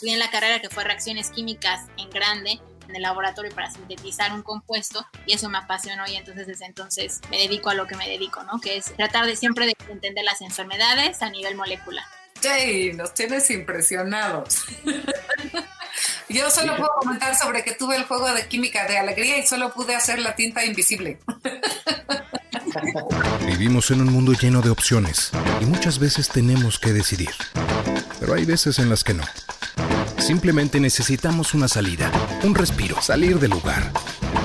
estudié en la carrera que fue reacciones químicas en grande en el laboratorio para sintetizar un compuesto y eso me apasionó y entonces desde entonces me dedico a lo que me dedico, ¿no? Que es tratar de siempre de entender las enfermedades a nivel molecular. Sí, nos tienes impresionados. Yo solo puedo comentar sobre que tuve el juego de química de alegría y solo pude hacer la tinta invisible. Vivimos en un mundo lleno de opciones y muchas veces tenemos que decidir. Pero hay veces en las que no. Simplemente necesitamos una salida, un respiro, salir del lugar,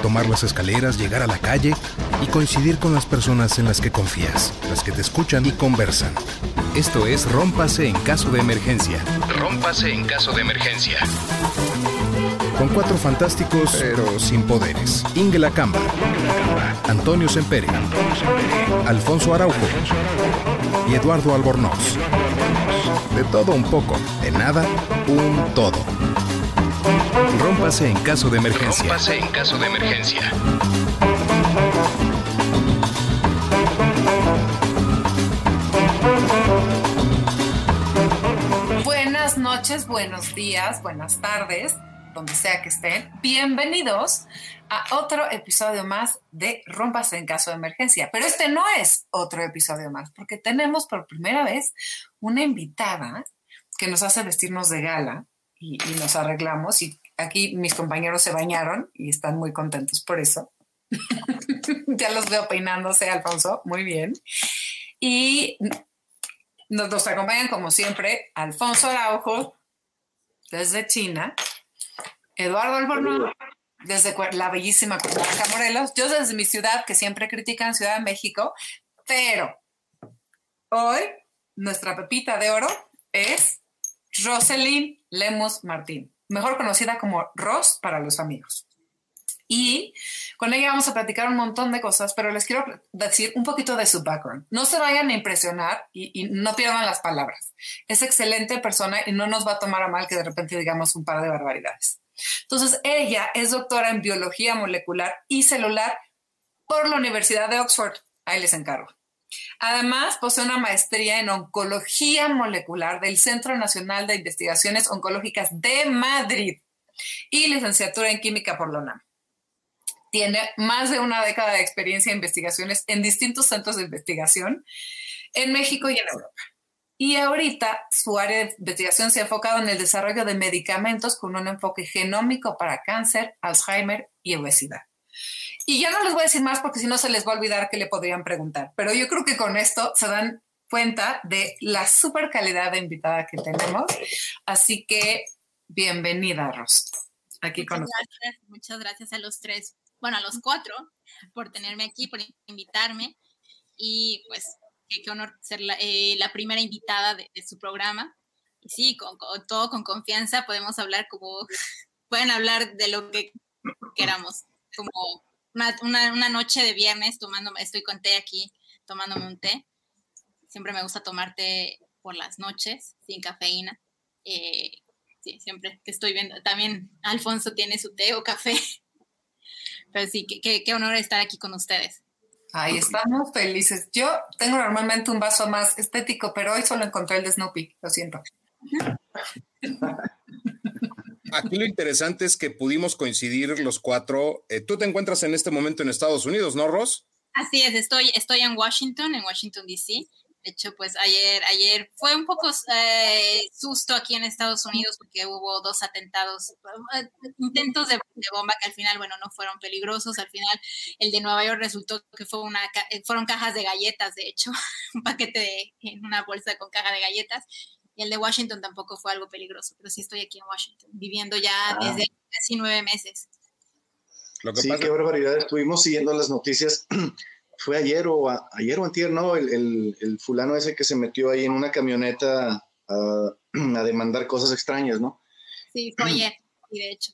tomar las escaleras, llegar a la calle y coincidir con las personas en las que confías, las que te escuchan y conversan. Esto es Rómpase en caso de emergencia. Rómpase en caso de emergencia. Con cuatro fantásticos, pero sin poderes. Inge Camba, Antonio Sempere, Alfonso Araujo y Eduardo Albornoz. De todo un poco, de nada, un todo. Rómpase en caso de emergencia. Rómpase en caso de emergencia. Buenas noches, buenos días, buenas tardes, donde sea que estén. Bienvenidos a otro episodio más de Rómpase en caso de emergencia. Pero este no es otro episodio más, porque tenemos por primera vez una invitada que nos hace vestirnos de gala y, nos arreglamos. Y aquí mis compañeros se bañaron y están muy contentos por eso. ya los veo peinándose, Alfonso, muy bien. Y nos, nos acompañan, como siempre, Alfonso Araujo, desde China, Eduardo Albornoz, desde la bellísima Cuernavaca, Morelos, yo desde mi ciudad, que siempre critican Ciudad de México, pero hoy nuestra pepita de oro es Roselyn Lemus Martín, mejor conocida como Ros para los amigos. Y con ella vamos a platicar un montón de cosas, pero les quiero decir un poquito de su background. No se vayan a impresionar y, y, no pierdan las palabras. Es excelente persona y no nos va a tomar a mal que de repente digamos un par de barbaridades. Entonces, ella es doctora en biología molecular y celular por la Universidad de Oxford. Ahí les encargo. Además, posee una maestría en oncología molecular del Centro Nacional de Investigaciones Oncológicas de Madrid y licenciatura en química por la UNAM. Tiene más de una década de experiencia en investigaciones en distintos centros de investigación en México y en Europa. Y ahorita su área de investigación se ha enfocado en el desarrollo de medicamentos con un enfoque genómico para cáncer, Alzheimer y obesidad. Y ya no les voy a decir más porque si no se les va a olvidar que le podrían preguntar, pero yo creo que con esto se dan cuenta de la super calidad de invitada que tenemos. Así que bienvenida, Ros. Aquí con nosotros. muchas gracias a los tres, bueno, a los cuatro, por tenerme aquí, por invitarme. Y pues qué honor ser la, eh, primera invitada de, su programa. Y sí, con, todo con confianza podemos hablar como, pueden hablar de lo que queramos, como una, noche de viernes tomándome, estoy con té aquí, tomándome un té. Siempre me gusta tomar té por las noches, sin cafeína. Eh, sí, siempre que estoy viendo, también Alfonso tiene su té o café. Pero sí, qué honor estar aquí con ustedes. Ahí estamos felices. Yo tengo normalmente un vaso más estético, pero hoy solo encontré el de Snoopy, lo siento. Aquí lo interesante es que pudimos coincidir los cuatro. Eh, tú te encuentras en este momento en Estados Unidos, ¿no, Ross? Así es, estoy, estoy en Washington, en Washington, D.C. De hecho, pues ayer, ayer fue un poco eh, susto aquí en Estados Unidos porque hubo dos atentados, eh, intentos de, bomba que al final, bueno, no fueron peligrosos. Al final, el de Nueva York resultó que fue una, eh, fueron cajas de galletas, de hecho, un paquete en una bolsa con caja de galletas. Y el de Washington tampoco fue algo peligroso, pero sí estoy aquí en Washington, viviendo ya ah. desde casi nueve meses. sí, qué barbaridad. Estuvimos siguiendo las noticias fue ayer o ayer o antier, ¿no? El, el, fulano ese que se metió ahí en una camioneta a, demandar cosas extrañas, ¿no? Sí, fue ayer, y de hecho.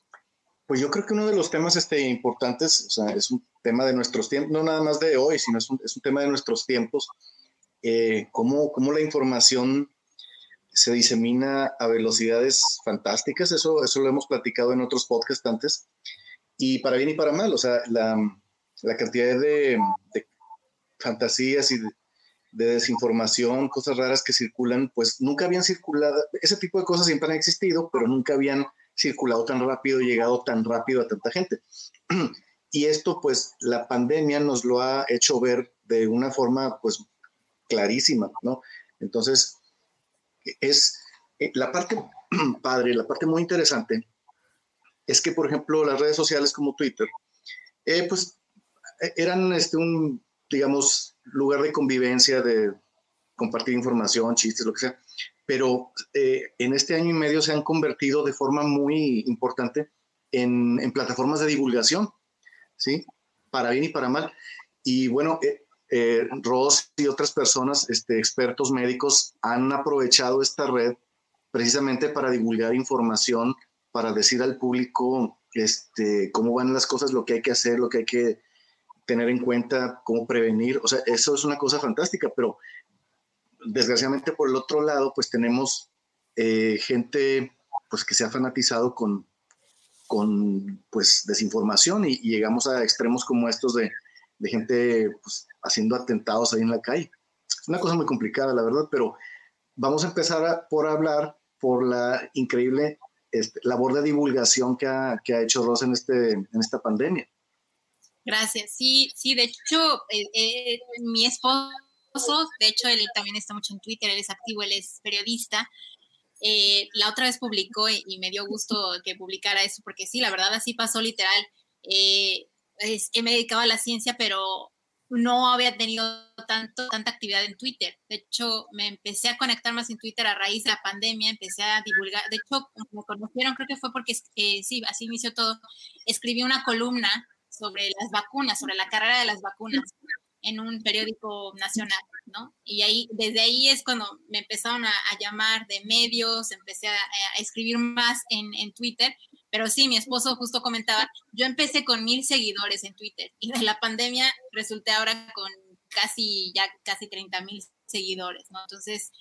Pues yo creo que uno de los temas este, importantes, o sea, es un tema de nuestros tiempos, no nada más de hoy, sino es un, es un tema de nuestros tiempos, eh, cómo, cómo, la información se disemina a velocidades fantásticas, eso, eso lo hemos platicado en otros podcasts antes, y para bien y para mal, o sea, la, la cantidad de, de fantasías y de desinformación, cosas raras que circulan, pues nunca habían circulado, ese tipo de cosas siempre han existido, pero nunca habían circulado tan rápido, llegado tan rápido a tanta gente. Y esto, pues, la pandemia nos lo ha hecho ver de una forma, pues, clarísima, ¿no? Entonces, es eh, la parte padre, la parte muy interesante, es que, por ejemplo, las redes sociales como Twitter, eh, pues, e, eran este, un, digamos, lugar de convivencia, de compartir información, chistes, lo que sea, pero eh, en este año y medio se han convertido de forma muy importante en, en plataformas de divulgación. ¿sí? Para bien y para mal. Y bueno, eh, eh, Ross y otras personas, este, expertos médicos, han aprovechado esta red precisamente para divulgar información, para decir al público este, cómo van las cosas, lo que hay que hacer, lo que hay que tener en cuenta, cómo prevenir. O sea, eso es una cosa fantástica, pero desgraciadamente por el otro lado, pues tenemos eh, gente pues que se ha fanatizado con, con pues desinformación y, llegamos a extremos como estos de, gente pues, haciendo atentados ahí en la calle. Es una cosa muy complicada, la verdad, pero vamos a empezar por hablar por la increíble este, labor de divulgación que ha, que ha hecho Rosa en, este, en esta pandemia. Gracias. Sí, sí, de hecho, eh, eh, mi esposo, de hecho, él también está mucho en Twitter, él es activo, él es periodista, eh, la otra vez publicó y, me dio gusto que publicara eso, porque sí, la verdad así pasó literal. Eh, me dedicaba a la ciencia, pero no había tenido tanto, tanta actividad en Twitter. De hecho, me empecé a conectar más en Twitter a raíz de la pandemia, empecé a divulgar. De hecho, me conocieron, creo que fue porque, sí, así inició todo. Escribí una columna sobre las vacunas, sobre la carrera de las vacunas en un periódico nacional, ¿no? Y ahí, desde ahí es cuando me empezaron a, llamar de medios, empecé a, escribir más en, en, Twitter, pero sí, mi esposo justo comentaba, yo empecé con mil seguidores en Twitter y de la pandemia resulté ahora con casi, ya casi 30 mil seguidores, ¿no? Entonces,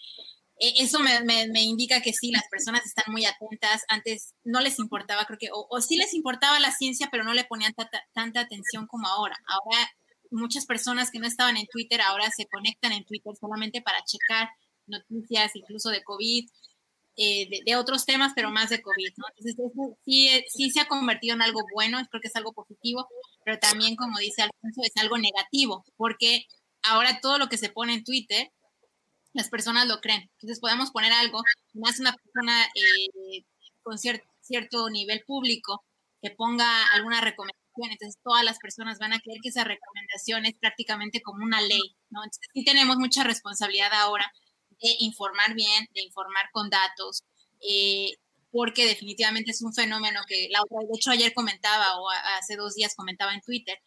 eso me, me, indica que sí, las personas están muy atentas. Antes no les importaba, creo que, o, o sí les importaba la ciencia, pero no le ponían tanta atención como ahora. Ahora muchas personas que no estaban en Twitter ahora se conectan en Twitter solamente para checar noticias, incluso de COVID, eh, de, otros temas, pero más de COVID. Entonces, sí, sí se ha convertido en algo bueno, creo que es algo positivo, pero también, como dice Alfonso, es algo negativo, porque ahora todo lo que se pone en Twitter, las personas lo creen. Entonces, podemos poner algo, más una persona eh, con cierto nivel público que ponga alguna recomendación entonces todas las personas van a creer que esa recomendación es prácticamente como una ley, ¿no? Entonces sí tenemos mucha responsabilidad ahora de informar bien, de informar con datos, eh, porque definitivamente es un fenómeno que la otra, de hecho ayer comentaba o hace dos días comentaba en Twitter,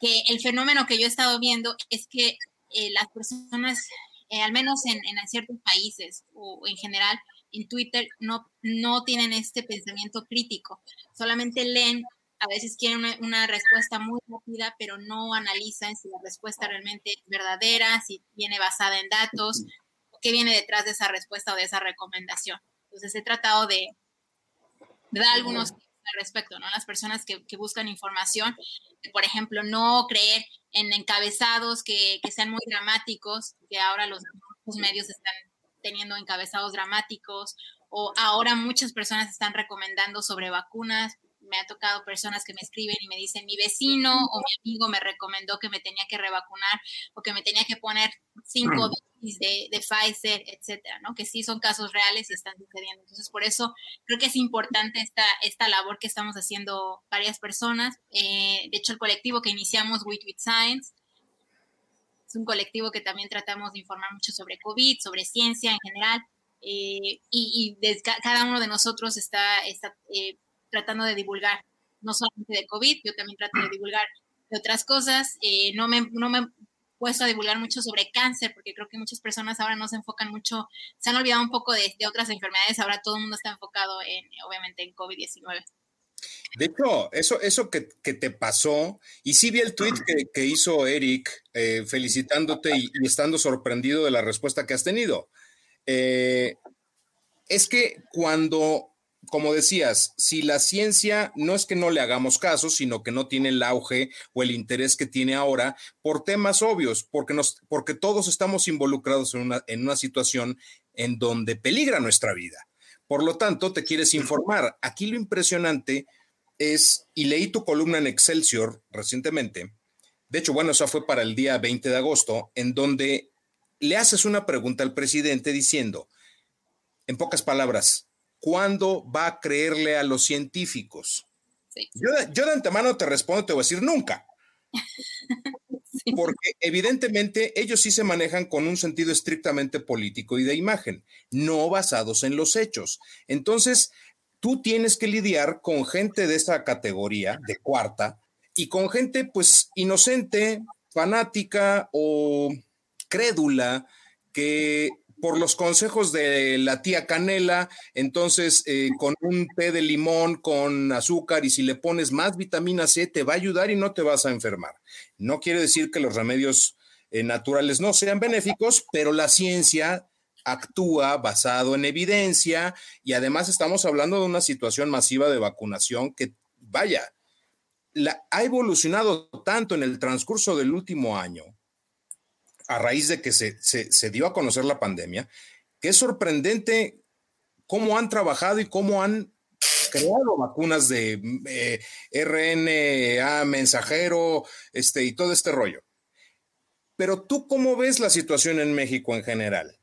que el fenómeno que yo he estado viendo es que eh, las personas, eh, al menos en, en, ciertos países o en general, en Twitter no, no tienen este pensamiento crítico, solamente leen a veces quieren una, respuesta muy rápida, pero no analizan si la respuesta realmente es verdadera, si viene basada en datos, qué viene detrás de esa respuesta o de esa recomendación. Entonces he tratado de, dar algunos al respecto, ¿no? Las personas que, buscan información, por ejemplo, no creer en encabezados que, sean muy dramáticos, que ahora los, los medios están teniendo encabezados dramáticos, o ahora muchas personas están recomendando sobre vacunas. Me ha tocado personas que me escriben y me dicen, mi vecino o mi amigo me recomendó que me tenía que revacunar o que me tenía que poner cinco de, de, Pfizer, etcétera, ¿no? Que sí son casos reales y están sucediendo. Entonces, por eso creo que es importante esta, esta labor que estamos haciendo varias personas. Eh, de hecho, el colectivo que iniciamos, With With Science, es un colectivo que también tratamos de informar mucho sobre COVID, sobre ciencia en general. Eh, y, y cada uno de nosotros está, está eh, tratando de divulgar, no solamente de COVID, yo también trato de divulgar de otras cosas. Eh, no, me, no me puesto a divulgar mucho sobre cáncer, porque creo que muchas personas ahora no se enfocan mucho, se han olvidado un poco de, otras enfermedades, ahora todo el mundo está enfocado en, obviamente, en COVID-19. De hecho, eso, eso que, te pasó, y sí vi el tweet que, hizo Eric eh, felicitándote y, estando sorprendido de la respuesta que has tenido. Eh, es que cuando como decías, si la ciencia no es que no le hagamos caso, sino que no tiene el auge o el interés que tiene ahora por temas obvios, porque, nos, porque todos estamos involucrados en una, en una situación en donde peligra nuestra vida. Por lo tanto, te quieres informar. Aquí lo impresionante es, y leí tu columna en Excelsior recientemente, de hecho, bueno, eso fue para el día 20 de agosto, en donde le haces una pregunta al presidente diciendo, en pocas palabras, ¿cuándo va a creerle a los científicos? Yo, yo, de antemano te respondo, te voy a decir nunca. Porque evidentemente ellos sí se manejan con un sentido estrictamente político y de imagen, no basados en los hechos. Entonces, tú tienes que lidiar con gente de esa categoría, de cuarta, y con gente pues inocente, fanática o crédula, que por los consejos de la tía Canela, entonces eh, con un té de limón con azúcar y si le pones más vitamina C te va a ayudar y no te vas a enfermar. No quiere decir que los remedios eh, naturales no sean benéficos, pero la ciencia actúa basado en evidencia y además estamos hablando de una situación masiva de vacunación que, vaya, la, ha evolucionado tanto en el transcurso del último año a raíz de que se, dio a conocer la pandemia, que es sorprendente cómo han trabajado y cómo han creado vacunas de eh, RNA mensajero este, y todo este rollo. Pero tú, ¿cómo ves la situación en México en general?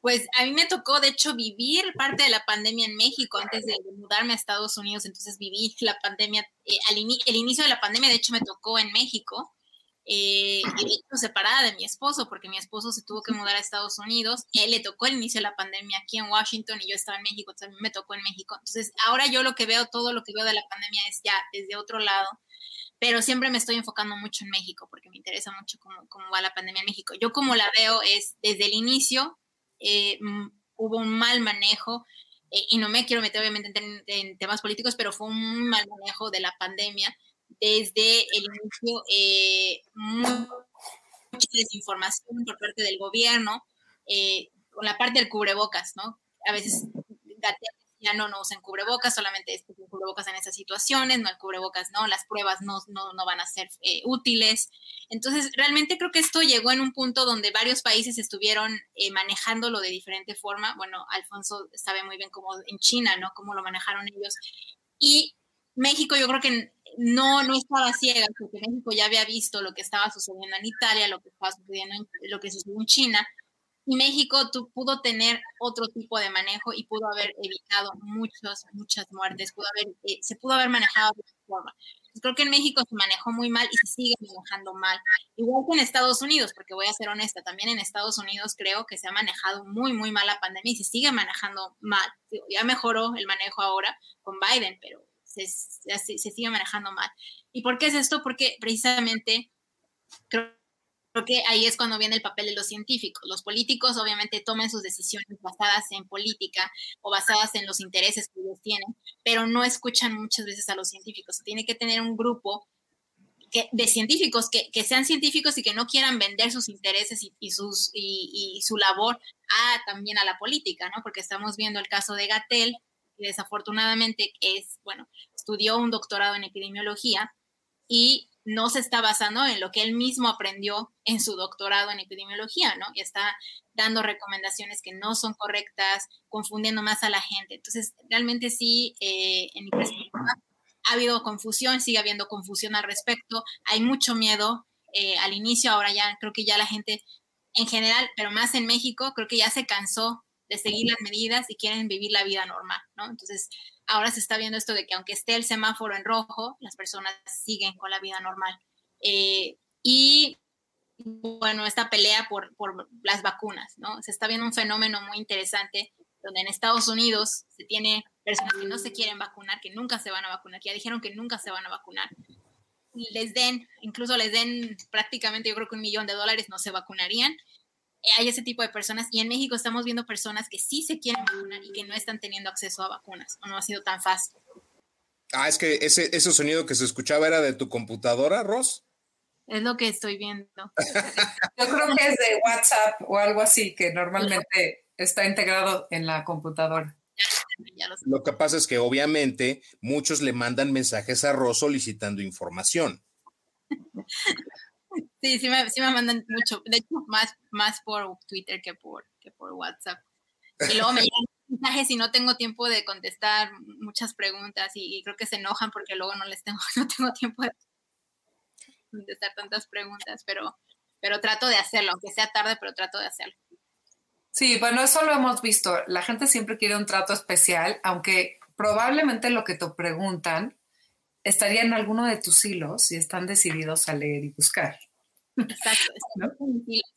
Pues a mí me tocó, de hecho, vivir parte de la pandemia en México antes de mudarme a Estados Unidos. Entonces viví la pandemia, eh, el inicio de la pandemia, de hecho, me tocó en México eh, y de hecho separada de mi esposo, porque mi esposo se tuvo que mudar a Estados Unidos, él le tocó el inicio de la pandemia aquí en Washington y yo estaba en México, también me tocó en México. Entonces, ahora yo lo que veo, todo lo que veo de la pandemia es ya desde otro lado, pero siempre me estoy enfocando mucho en México, porque me interesa mucho cómo, cómo va la pandemia en México. Yo como la veo es, desde el inicio, eh, mm, hubo un mal manejo, eh, y no me quiero meter obviamente en, en temas políticos, pero fue un mal manejo de la pandemia desde el inicio eh, mucha desinformación por parte del gobierno, eh, con la parte del cubrebocas, ¿no? A veces ya no, no usan cubrebocas, solamente es cubrebocas en esas situaciones, no el cubrebocas, no, las pruebas no, no, no van a ser eh, útiles. Entonces, realmente creo que esto llegó en un punto donde varios países estuvieron eh, manejándolo de diferente forma. Bueno, Alfonso sabe muy bien cómo en China, ¿no? Cómo lo manejaron ellos. Y México yo creo que no, no estaba ciega, porque México ya había visto lo que estaba sucediendo en Italia, lo que estaba sucediendo en, lo que sucedió en China, y México tu, pudo tener otro tipo de manejo y pudo haber evitado muchas, muchas muertes, pudo haber, eh, se pudo haber manejado de otra forma. creo que en México se manejó muy mal y se sigue manejando mal. Igual que en Estados Unidos, porque voy a ser honesta, también en Estados Unidos creo que se ha manejado muy, muy mal la pandemia y se sigue manejando mal. Ya mejoró el manejo ahora con Biden, pero se, sigue manejando mal. ¿Y por qué es esto? Porque precisamente creo, que ahí es cuando viene el papel de los científicos. Los políticos obviamente toman sus decisiones basadas en política o basadas en los intereses que ellos tienen, pero no escuchan muchas veces a los científicos. Tiene que tener un grupo de científicos que, sean científicos y que no quieran vender sus intereses y, sus, y, su labor a, también a la política, ¿no? Porque estamos viendo el caso de Gatel, que desafortunadamente es, bueno, estudió un doctorado en epidemiología y no se está basando en lo que él mismo aprendió en su doctorado en epidemiología, ¿no? Y está dando recomendaciones que no son correctas, confundiendo más a la gente. Entonces, realmente sí, eh, en mi perspectiva, ha habido confusión, sigue habiendo confusión al respecto, hay mucho miedo eh, al inicio, ahora ya creo que ya la gente en general, pero más en México, creo que ya se cansó de seguir las medidas y quieren vivir la vida normal, ¿no? Entonces, ahora se está viendo esto de que aunque esté el semáforo en rojo, las personas siguen con la vida normal. Eh, y bueno, esta pelea por, por, las vacunas, ¿no? Se está viendo un fenómeno muy interesante donde en Estados Unidos se tiene personas que no se quieren vacunar, que nunca se van a vacunar, que ya dijeron que nunca se van a vacunar. Les den, incluso les den prácticamente yo creo que un millón de dólares, no se vacunarían hay ese tipo de personas y en México estamos viendo personas que sí se quieren vacunar y que no están teniendo acceso a vacunas o no ha sido tan fácil. Ah, es que ese, ese sonido que se escuchaba era de tu computadora, Ross. Es lo que estoy viendo. Yo creo que es de WhatsApp o algo así, que normalmente está integrado en la computadora. Lo que pasa es que obviamente muchos le mandan mensajes a Ro solicitando información. Sí, sí me, mandan mucho, de hecho más, más por Twitter que por, que por WhatsApp. Y luego me llegan mensajes y no tengo tiempo de contestar muchas preguntas y, creo que se enojan porque luego no les tengo, no tengo tiempo de contestar tantas preguntas, pero, pero trato de hacerlo, aunque sea tarde, pero trato de hacerlo. Sí, bueno, eso lo hemos visto. La gente siempre quiere un trato especial, aunque probablemente lo que te preguntan estaría en alguno de tus hilos y están decididos a leer y buscar. Exacto.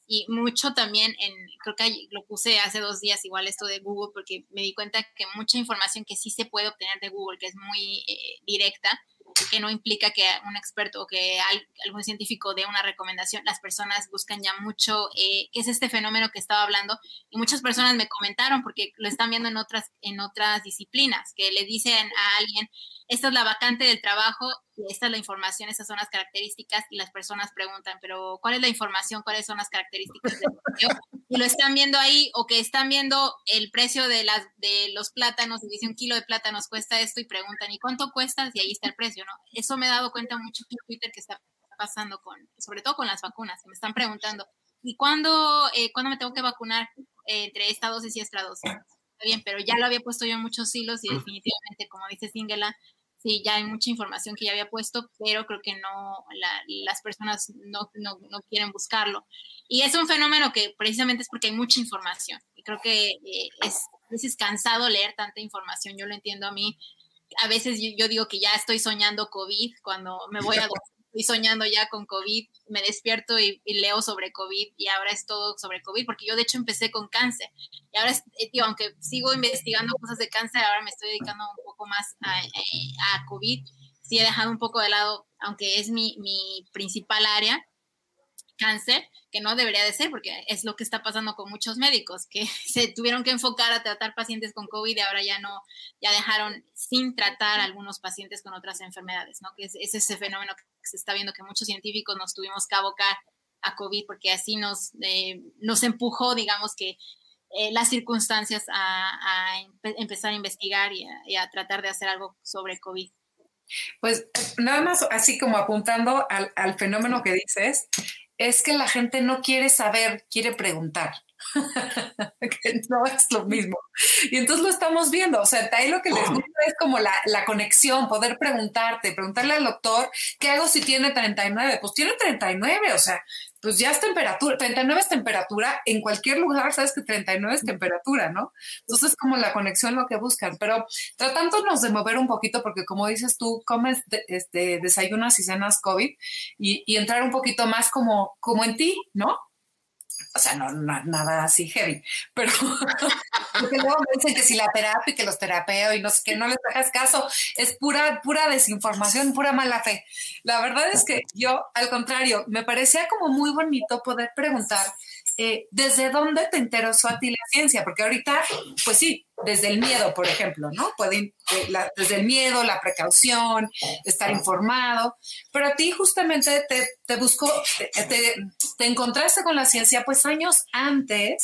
Y mucho también en, creo que lo puse hace dos días igual esto de Google, porque me di cuenta que mucha información que sí se puede obtener de Google, que es muy eh, directa, que no implica que un experto o que algún científico dé una recomendación. Las personas buscan ya mucho eh, qué es este fenómeno que estaba hablando y muchas personas me comentaron porque lo están viendo en otras, en otras disciplinas, que le dicen a alguien, esta es la vacante del trabajo, esta es la información, estas son las características y las personas preguntan, pero ¿cuál es la información? ¿Cuáles son las características del Y lo están viendo ahí o que están viendo el precio de, las, de los plátanos y dice un kilo de plátanos cuesta esto y preguntan, ¿y cuánto cuesta? Y ahí está el precio, ¿no? Eso me he dado cuenta mucho en Twitter que está pasando con, sobre todo con las vacunas, me están preguntando, ¿y cuándo, eh, ¿cuándo me tengo que vacunar eh, entre esta dosis y esta dosis? Está bien, pero ya lo había puesto yo en muchos hilos y definitivamente, como dice Singela, sí, ya hay mucha información que ya había puesto, pero creo que no, las personas no, quieren buscarlo. Y es un fenómeno que precisamente es porque hay mucha información. Y creo que eh, es a veces cansado leer tanta información. Yo lo entiendo a mí. A veces yo digo que ya estoy soñando COVID cuando me voy a estoy soñando ya con COVID, me despierto y, leo sobre COVID y ahora es todo sobre COVID, porque yo de hecho empecé con cáncer. Y ahora, eh, aunque sigo investigando cosas de cáncer, ahora me estoy dedicando un poco más a, eh, a COVID, sí he dejado un poco de lado, aunque es mi, mi principal área, cáncer, que no debería de ser, porque es lo que está pasando con muchos médicos, que se tuvieron que enfocar a tratar pacientes con COVID y ahora ya no, ya dejaron sin tratar algunos pacientes con otras enfermedades, ¿no? Que es, ese fenómeno que se está viendo que muchos científicos nos tuvimos que abocar a COVID porque así nos, eh, nos empujó, digamos que, eh, las circunstancias a, empezar a investigar y a, tratar de hacer algo sobre COVID. Pues nada más así como apuntando al, al, fenómeno que dices, es que la gente no quiere saber, quiere preguntar. que no es lo mismo. Y entonces lo estamos viendo. O sea, ahí lo que les gusta es como la, la, conexión, poder preguntarte, preguntarle al doctor, ¿qué hago si tiene 39? Pues tiene 39, o sea, pues ya es temperatura, 39 es temperatura, en cualquier lugar sabes que 39 es temperatura, ¿no? Entonces como la conexión lo que buscan, pero tratándonos de mover un poquito, porque como dices tú, comes, este, desayunas y cenas COVID y, y entrar un poquito más como, como en ti, ¿no? O sea, no, nada así heavy, pero porque luego me dicen que si la terapia y que los terapeo y no sé qué, no les hagas caso, es pura, pura desinformación, pura mala fe. La verdad es que yo, al contrario, me parecía como muy bonito poder preguntar eh, ¿desde dónde te interesó a ti la ciencia? Porque ahorita, pues sí, desde el miedo, por ejemplo, ¿no? Pueden, eh, desde el miedo, la precaución, estar informado, pero a ti justamente te, te buscó, te, te, encontraste con la ciencia pues años antes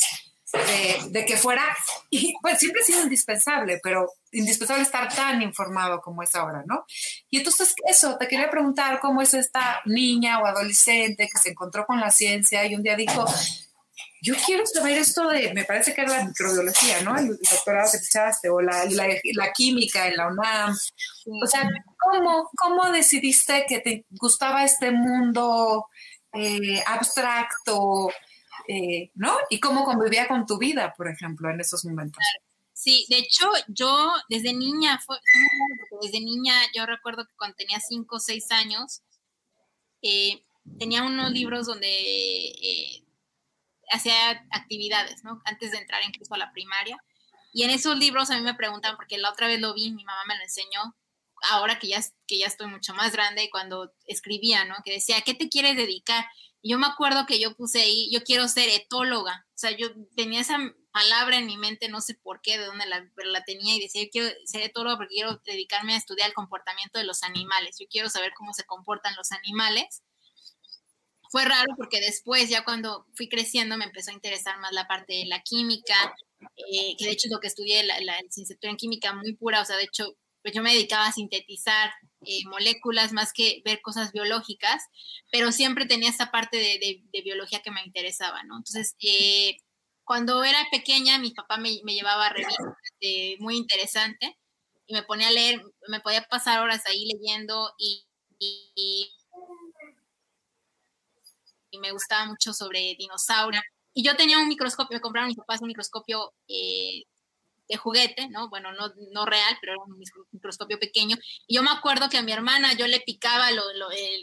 de, de, que fuera, y pues siempre ha sido indispensable, pero indispensable estar tan informado como es ahora, ¿no? Y entonces eso, te quería preguntar cómo es esta niña o adolescente que se encontró con la ciencia y un día dijo, yo quiero saber esto de, me parece que era la microbiología, ¿no? El, doctorado que echaste, o la, la, química en la UNAM. O sea, ¿cómo, ¿cómo decidiste que te gustaba este mundo eh, abstracto, eh, ¿no? Y cómo convivía con tu vida, por ejemplo, en esos momentos. Sí, de hecho, yo desde niña, fue, desde niña, yo recuerdo que cuando tenía cinco o seis años, eh, tenía unos libros donde hacía actividades, ¿no? Antes de entrar incluso a la primaria. Y en esos libros a mí me preguntan, porque la otra vez lo vi, mi mamá me lo enseñó, ahora que ya, que ya estoy mucho más grande, y cuando escribía, ¿no? Que decía, ¿a qué te quieres dedicar? Y yo me acuerdo que yo puse ahí, yo quiero ser etóloga. O sea, yo tenía esa palabra en mi mente, no sé por qué, de dónde la, pero la tenía y decía, yo quiero ser etóloga porque quiero dedicarme a estudiar el comportamiento de los animales. Yo quiero saber cómo se comportan los animales fue raro porque después, ya cuando fui creciendo, me empezó a interesar más la parte de la química eh, que de hecho es lo que estudié, la, la licenciatura en química muy pura, o sea, de hecho, pues yo me dedicaba a sintetizar eh, moléculas más que ver cosas biológicas, pero siempre tenía esta parte de, biología que me interesaba, ¿no? Entonces, eh, cuando era pequeña, mi papá me, llevaba a revistas muy interesante y me ponía a leer, me podía pasar horas ahí leyendo y, y, me gustaba mucho sobre dinosaurios. Y yo tenía un microscopio, me compraron mis papás un microscopio eh, de juguete, ¿no? Bueno, no, no real, pero era un microscopio pequeño. Y yo me acuerdo que a mi hermana yo le picaba lo,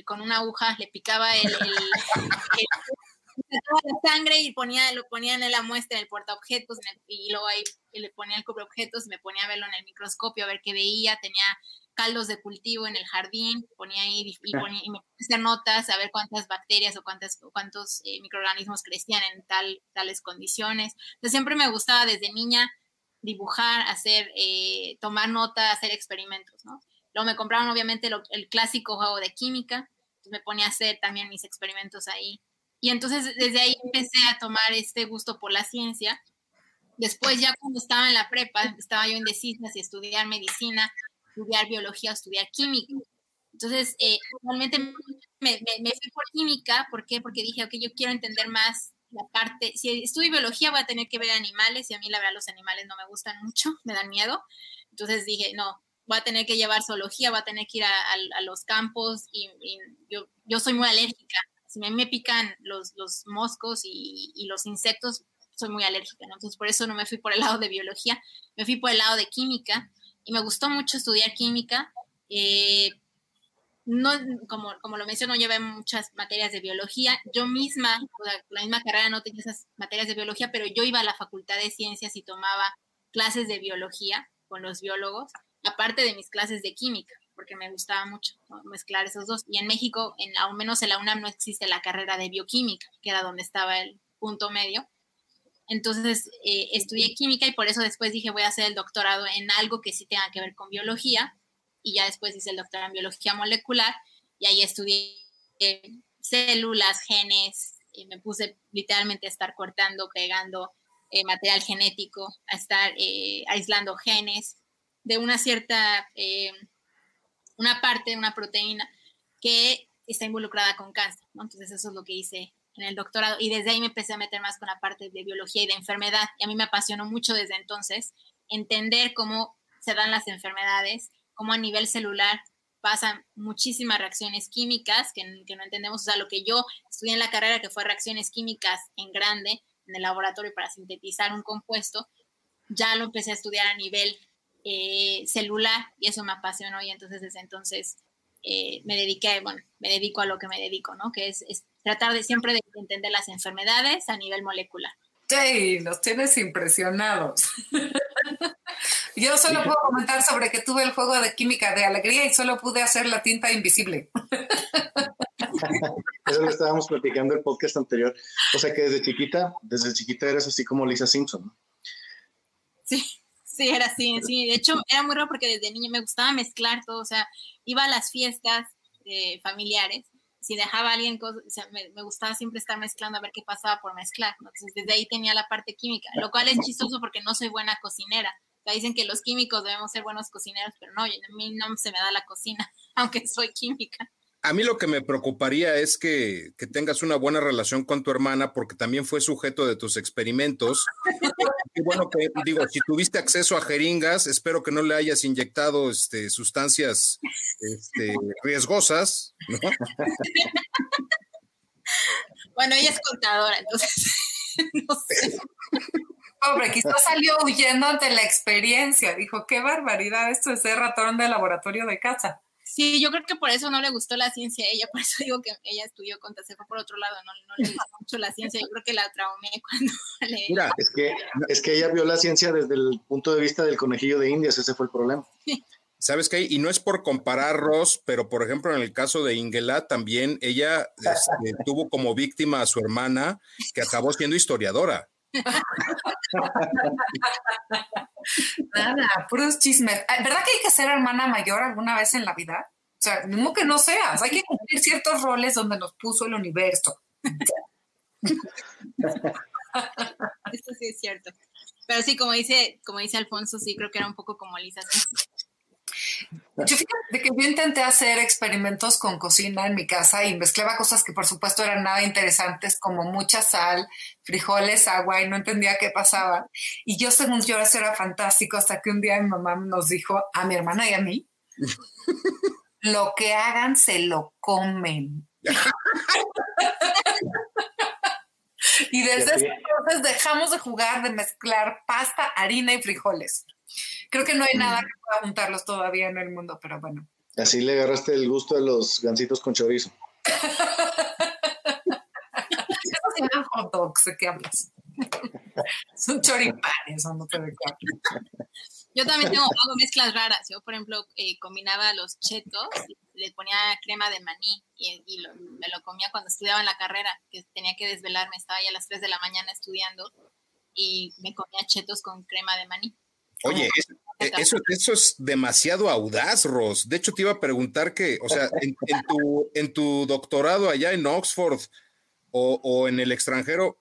con una aguja, le picaba el, el, la sangre y ponía, lo ponía en la muestra en el portaobjetos y luego ahí le ponía el objetos y me ponía a verlo en el microscopio, a ver qué veía, tenía caldos de cultivo en el jardín, ponía ahí y, ponía, y me hacía notas a ver cuántas bacterias o cuántas, cuántos eh, microorganismos crecían en tal, tales condiciones. Entonces siempre me gustaba desde niña dibujar, hacer, eh, tomar nota, hacer experimentos, ¿no? Luego me compraron obviamente el clásico juego de química, entonces me ponía a hacer también mis experimentos ahí. Y entonces desde ahí empecé a tomar este gusto por la ciencia. Después ya cuando estaba en la prepa, estaba yo indecisa si estudiar medicina, estudiar biología o estudiar química. Entonces, eh, realmente me, me, fui por química, ¿por qué? Porque dije, ok, yo quiero entender más la parte, si estudio biología voy a tener que ver animales y a mí la verdad los animales no me gustan mucho, me dan miedo. Entonces dije, no, voy a tener que llevar zoología, voy a tener que ir a, los campos y, yo, yo soy muy alérgica. Si me, me pican los, los moscos y, los insectos, soy muy alérgica, Entonces por eso no me fui por el lado de biología, me fui por el lado de química y me gustó mucho estudiar química. Eh, no, como, como lo menciono, llevé muchas materias de biología. Yo misma, la misma carrera no tenía esas materias de biología, pero yo iba a la Facultad de Ciencias y tomaba clases de biología con los biólogos, aparte de mis clases de química, porque me gustaba mucho mezclar esos dos. Y en México, en, al menos en la UNAM, no existe la carrera de bioquímica, que era donde estaba el punto medio. Entonces eh, estudié química y por eso después dije voy a hacer el doctorado en algo que sí tenga que ver con biología y ya después hice el doctorado en biología molecular y ahí estudié células, genes, y me puse literalmente a estar cortando, pegando eh, material genético, a estar eh, aislando genes de una cierta, eh, una parte, una proteína que está involucrada con cáncer, Entonces eso es lo que hice en el doctorado y desde ahí me empecé a meter más con la parte de biología y de enfermedad y a mí me apasionó mucho desde entonces entender cómo se dan las enfermedades, cómo a nivel celular pasan muchísimas reacciones químicas que, no entendemos, o sea, lo que yo estudié en la carrera, que fue reacciones químicas en grande, en el laboratorio para sintetizar un compuesto, ya lo empecé a estudiar a nivel eh, celular y eso me apasionó y entonces desde entonces eh, me dediqué, bueno, me dedico a lo que me dedico, ¿no? Que es, es tratar de siempre de entender las enfermedades a nivel molecular. Sí, los tienes impresionados. Yo solo puedo comentar sobre que tuve el juego de química de alegría y solo pude hacer la tinta invisible. Eso lo estábamos platicando en el podcast anterior. O sea que desde chiquita, desde chiquita eras así como Lisa Simpson, ¿no? Sí, era así, sí. De hecho, era muy raro porque desde niña me gustaba mezclar todo. O sea, iba a las fiestas eh, familiares si dejaba alguien, o me, gustaba siempre estar mezclando a ver qué pasaba por mezclar, Entonces, desde ahí tenía la parte química, lo cual es chistoso porque no soy buena cocinera. O dicen que los químicos debemos ser buenos cocineros, pero no, a mí no se me da la cocina, aunque soy química. A mí lo que me preocuparía es que, que, tengas una buena relación con tu hermana porque también fue sujeto de tus experimentos. y bueno, que digo, si tuviste acceso a jeringas, espero que no le hayas inyectado este, sustancias este, riesgosas. bueno, ella es contadora, entonces no sé. Pobre, quizás salió huyendo ante la experiencia. Dijo, qué barbaridad, esto es ser ratón de laboratorio de casa. Sí, yo creo que por eso no le gustó la ciencia a ella, por eso digo que ella estudió con se fue por otro lado, no, le gustó mucho la ciencia, yo creo que la traumé cuando le... Mira, es que, es que ella vio la ciencia desde el punto de vista del conejillo de indias, ese fue el problema. ¿Sabes qué? Y no es por compararlos, pero por ejemplo en el caso de Ingela también ella este, tuvo como víctima a su hermana que acabó siendo historiadora. Nada, puros chismes. ¿Verdad que hay que ser hermana mayor alguna vez en la vida? O sea, mismo que no seas, hay que cumplir ciertos roles donde nos puso el universo. Esto sí es cierto. Pero sí, como dice, como dice Alfonso, sí creo que era un poco como Lisa. Yo fíjate que yo intenté hacer experimentos con cocina en mi casa y mezclaba cosas que por supuesto eran nada interesantes, como mucha sal, frijoles, agua, y no entendía qué pasaba. Y yo, según yo, eso era fantástico, hasta que un día mi mamá nos dijo, a mi hermana y a mí, lo que hagan se lo comen. y desde entonces dejamos de jugar, de mezclar pasta, harina y frijoles. Creo que no hay nada que pueda juntarlos todavía en el mundo, pero bueno. Así le agarraste el gusto de los gancitos con chorizo. Eso se llaman hot dogs, ¿de qué hablas? Son choripanes, no te Yo también tengo, hago mezclas raras. Yo, por ejemplo, eh, combinaba los chetos, le ponía crema de maní y, me lo comía cuando estudiaba en la carrera, que tenía que desvelarme, estaba ya a las 3 de la mañana estudiando y me comía chetos con crema de maní. Oye, eh, eso, eso, es demasiado audaz, Ross. De hecho, te iba a preguntar que, o sea, en, tu, en tu, doctorado allá en Oxford o, o, en el extranjero,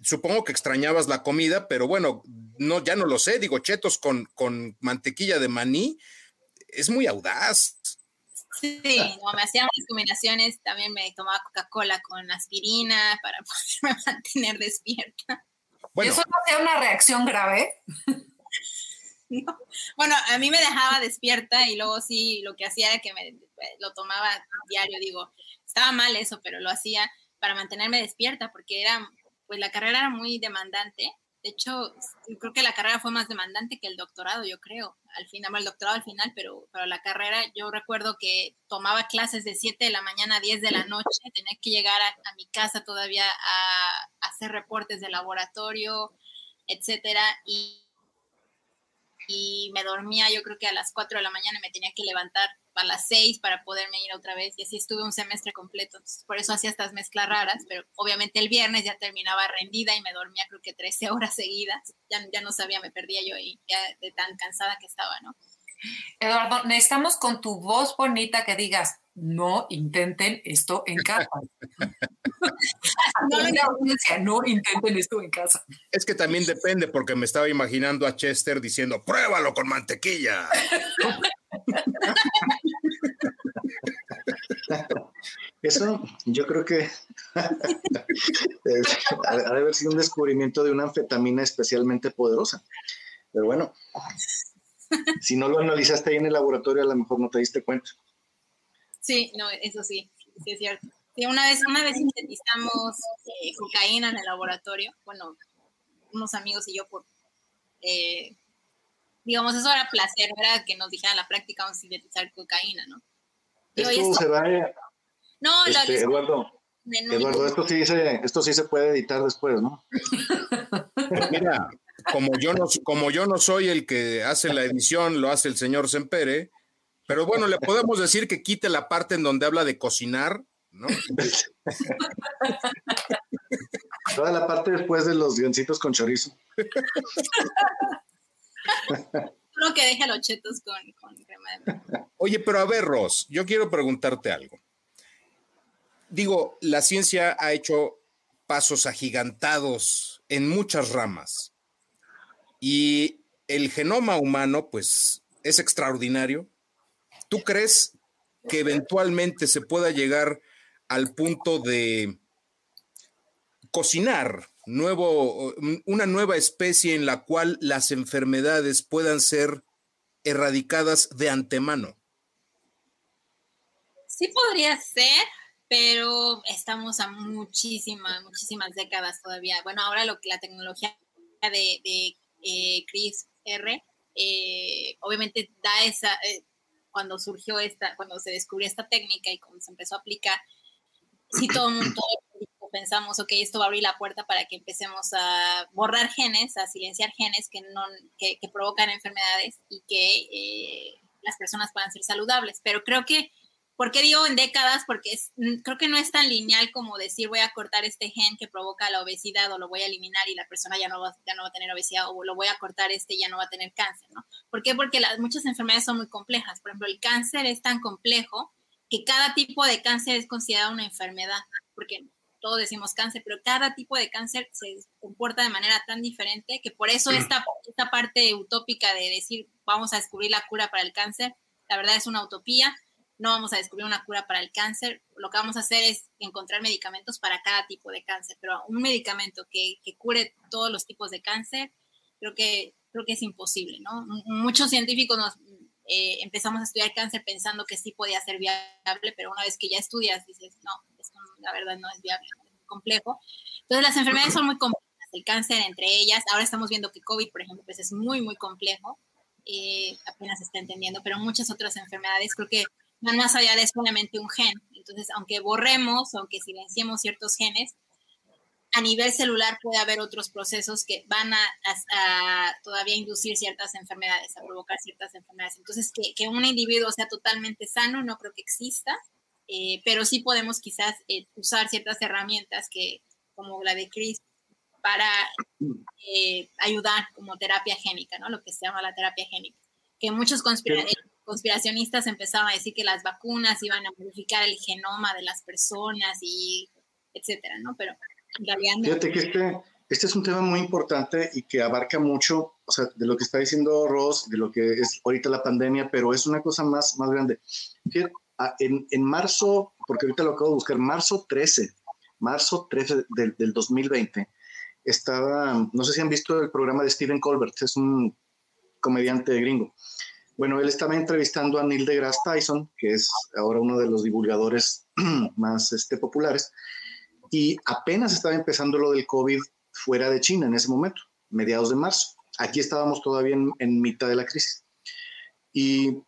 supongo que extrañabas la comida, pero bueno, no, ya no lo sé. Digo, chetos con, con mantequilla de maní, es muy audaz. Sí, no, me hacían unas combinaciones, también me tomaba Coca-Cola con aspirina para poderme mantener despierta. ¿Y eso no hacía una reacción grave? Bueno, a mí me dejaba despierta y luego sí, lo que hacía era que me lo tomaba diario, digo, estaba mal eso, pero lo hacía para mantenerme despierta porque era, pues la carrera era muy demandante. De hecho, creo que la carrera fue más demandante que el doctorado, yo creo. Al final, el doctorado al final, pero, pero la carrera, yo recuerdo que tomaba clases de 7 de la mañana a 10 de la noche, tenía que llegar a, a mi casa todavía a, a hacer reportes de laboratorio, etcétera, y, y me dormía yo creo que a las 4 de la mañana me tenía que levantar a las 6 para poderme ir otra vez y así estuve un semestre completo. por eso hacía estas mezclas raras, pero obviamente el viernes ya terminaba rendida y me dormía creo que 13 horas seguidas. Ya, ya no sabía, me perdía yo y ya de tan cansada que estaba, ¿no? Eduardo, necesitamos con tu voz bonita que digas, no intenten esto en casa. no, no intenten esto en casa. Es que también depende, porque me estaba imaginando a Chester diciendo, pruébalo con mantequilla. Eso yo creo que ha de haber sido un descubrimiento de una anfetamina especialmente poderosa. Pero bueno, si no lo analizaste ahí en el laboratorio, a lo mejor no te diste cuenta. Sí, no, eso sí, sí es cierto. Sí, una vez, una vez sintetizamos eh, cocaína en el laboratorio, bueno, unos amigos y yo por, eh, digamos, eso era placer, era que nos dijeran la práctica vamos a sintetizar cocaína, ¿no? esto, se va a... No, este, Eduardo, Eduardo, esto sí, se, esto sí se puede editar después, ¿no? Mira, como yo no, como yo no soy el que hace la edición, lo hace el señor Sempere, pero bueno, le podemos decir que quite la parte en donde habla de cocinar, ¿no? Toda la parte después de los gancitos con chorizo. Solo que deja los chetos con, crema de Oye, pero a ver, Ross, yo quiero preguntarte algo. Digo, la ciencia ha hecho pasos agigantados en muchas ramas. Y el genoma humano, pues, es extraordinario. ¿Tú crees que eventualmente se pueda llegar al punto de cocinar nuevo, una nueva especie en la cual las enfermedades puedan ser erradicadas de antemano? Sí podría ser, pero estamos a muchísimas, muchísimas décadas todavía. Bueno, ahora lo la tecnología de, de eh, CRISPR eh, obviamente da esa, eh, cuando surgió esta, cuando se descubrió esta técnica y cuando se empezó a aplicar, sí todo el mundo pensamos, ok, esto va a abrir la puerta para que empecemos a borrar genes, a silenciar genes que, no, que, provocan enfermedades y que eh, las personas puedan ser saludables. Pero creo que ¿Por qué digo en décadas? Porque creo que no es tan lineal como decir voy a cortar este gen que provoca la obesidad o lo voy a eliminar y la persona ya no va, ya no va a tener obesidad o lo voy a cortar este y ya no va a tener cáncer, ¿no? ¿Por qué? Porque las, muchas enfermedades son muy complejas. Por ejemplo, el cáncer es tan complejo que cada tipo de cáncer es considerado una enfermedad, porque todos decimos cáncer, pero cada tipo de cáncer se comporta de manera tan diferente que por eso esta, esta parte utópica de decir vamos a descubrir la cura para el cáncer, la verdad es una utopía, no vamos a descubrir una cura para el cáncer, lo que vamos a hacer es encontrar medicamentos para cada tipo de cáncer, pero un medicamento que, cure todos los tipos de cáncer, creo que, creo que es imposible, ¿no? Muchos científicos eh, empezamos a estudiar cáncer pensando que sí podía ser viable, pero una vez que ya estudias dices, no, esto la verdad no es viable, es muy complejo. Entonces las enfermedades son muy complejas, el cáncer entre ellas, ahora estamos viendo que COVID, por ejemplo, pues es muy, muy complejo, eh, apenas se está entendiendo, pero muchas otras enfermedades creo que van más allá de solamente un gen. Entonces, aunque borremos, aunque silenciemos ciertos genes, a nivel celular puede haber otros procesos que van a, todavía inducir ciertas enfermedades, a provocar ciertas enfermedades. Entonces, que, un individuo sea totalmente sano no creo que exista, eh, pero sí podemos quizás eh, usar ciertas herramientas que, como la de Chris, para eh, ayudar como terapia génica, ¿no? Lo que se llama la terapia génica. Que muchos conspiracionistas empezaban a decir que las vacunas iban a modificar el genoma de las personas y etcétera, ¿no? Pero Fíjate que este, este es un tema muy importante y que abarca mucho, o sea, de lo que está diciendo Ross, de lo que es ahorita la pandemia, pero es una cosa más, más grande. en, en marzo, porque ahorita lo acabo de buscar, marzo 13, marzo 13 del, del 2020, estaba, no sé si han visto el programa de Stephen Colbert, es un comediante gringo. Bueno, él estaba entrevistando a Neil deGrasse Tyson, que es ahora uno de los divulgadores más este, populares, y apenas estaba empezando lo del COVID fuera de China en ese momento, mediados de marzo. Aquí estábamos todavía en, mitad de la crisis. Y,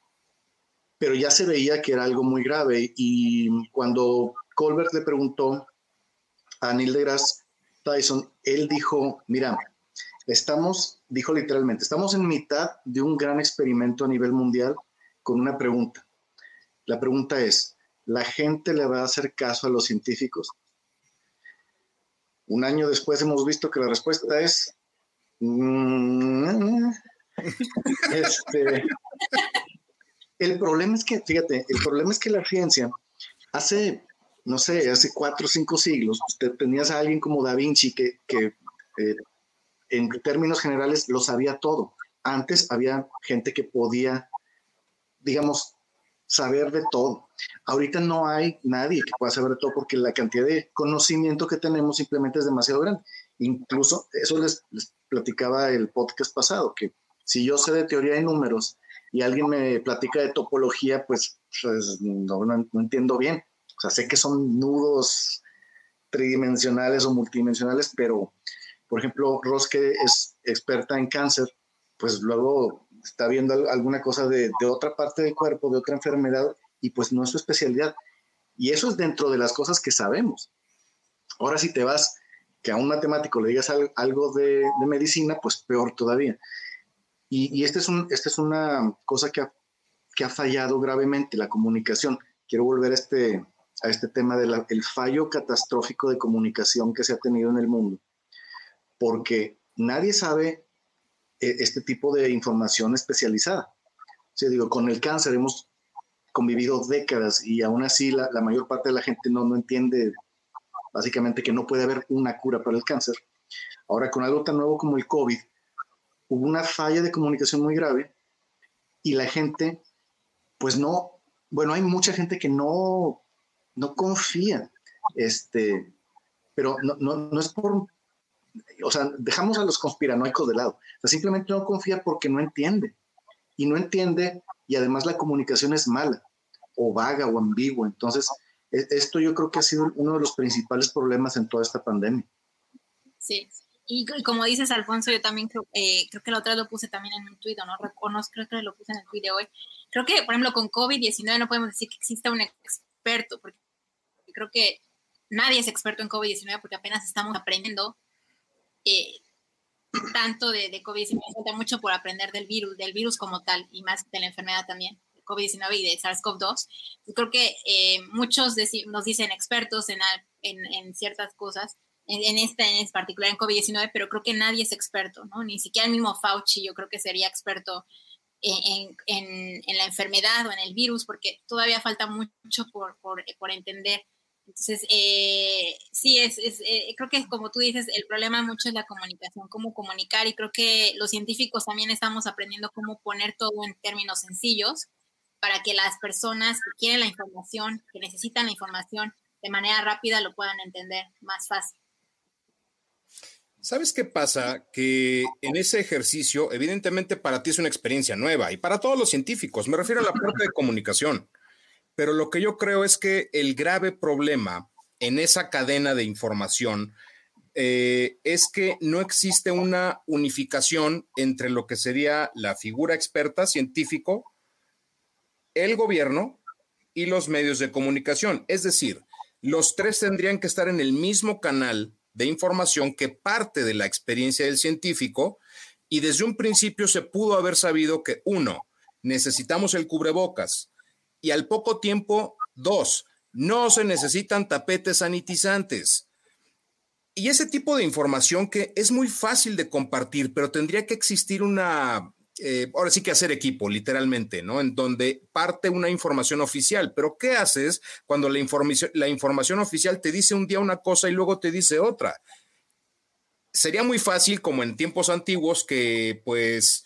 pero ya se veía que era algo muy grave y cuando Colbert le preguntó a Neil deGrasse Tyson, él dijo, mira, estamos, dijo literalmente, estamos en mitad de un gran experimento a nivel mundial con una pregunta. La pregunta es, ¿la gente le va a hacer caso a los científicos? Un año después hemos visto que la respuesta es... Mm, este, el problema es que, fíjate, el problema es que la ciencia hace, no sé, hace cuatro o cinco siglos, usted tenías a alguien como Da Vinci que, eh, en términos generales lo sabía todo. Antes había gente que podía, digamos, saber de todo. Ahorita no hay nadie que pueda saber de todo porque la cantidad de conocimiento que tenemos simplemente es demasiado grande. Incluso eso les, platicaba el podcast pasado, que si yo sé de teoría de números y alguien me platica de topología, pues, pues no, no, entiendo bien. O sea, sé que son nudos tridimensionales o multidimensionales, pero, por ejemplo, Ross, que es experta en cáncer, pues luego está viendo alguna cosa de, otra parte del cuerpo, de otra enfermedad, y pues no es su especialidad. Y eso es dentro de las cosas que sabemos. Ahora si te vas, que a un matemático le digas algo de, medicina, pues peor todavía. Y, esta este es una cosa que ha, fallado gravemente, la comunicación. Quiero volver a este, a este tema del fallo catastrófico de comunicación que se ha tenido en el mundo, porque nadie sabe e, este tipo de información especializada. O digo, con el cáncer hemos convivido décadas y aún así la, mayor parte de la gente no, no entiende básicamente que no puede haber una cura para el cáncer. Ahora, con algo tan nuevo como el COVID, hubo una falla de comunicación muy grave y la gente, pues no, bueno, hay mucha gente que no, no confía, este, pero no, no, no es por o sea, dejamos a los conspiranoicos de lado. O sea, simplemente no confía porque no entiende. Y no entiende, y además la comunicación es mala, o vaga, o ambigua. Entonces, e, esto yo creo que ha sido uno de los principales problemas en toda esta pandemia. Sí, y, como dices, Alfonso, yo también creo, eh, creo que la otra lo puse también en un tuit, ¿no? O no, creo que lo puse en el tuit de hoy. Creo que, por ejemplo, con COVID-19 no podemos decir que exista un experto, porque creo que nadie es experto en COVID-19 porque apenas estamos aprendiendo eh, tanto de, de COVID-19, falta mucho por aprender del virus, del virus como tal, y más de la enfermedad también, COVID-19 y de SARS-CoV-2. Creo que eh, muchos nos dicen expertos en, en, ciertas cosas, en, en esta en particular en COVID-19, pero creo que nadie es experto, ¿no? Ni siquiera el mismo Fauci yo creo que sería experto en, en, la enfermedad o en el virus, porque todavía falta mucho por, por, por entender Entonces, eh, sí, es, es eh, creo que como tú dices, el problema mucho es la comunicación, cómo comunicar y creo que los científicos también estamos aprendiendo cómo poner todo en términos sencillos para que las personas que quieren la información, que necesitan la información de manera rápida, lo puedan entender más fácil. ¿Sabes qué pasa? Que en ese ejercicio, evidentemente para ti es una experiencia nueva y para todos los científicos, me refiero a la parte de comunicación, pero lo que yo creo es que el grave problema en esa cadena de información eh, es que no existe una unificación entre lo que sería la figura experta científico, el gobierno y los medios de comunicación. Es decir, los tres tendrían que estar en el mismo canal de información que parte de la experiencia del científico y desde un principio se pudo haber sabido que uno, necesitamos el cubrebocas y al poco tiempo, dos, no se necesitan tapetes sanitizantes. Y ese tipo de información que es muy fácil de compartir, pero tendría que existir una eh, ahora sí que hacer equipo, literalmente, ¿no? En donde parte una información oficial. Pero ¿qué haces cuando la la información oficial te dice un día una cosa y luego te dice otra? Sería muy fácil, como en tiempos antiguos, que pues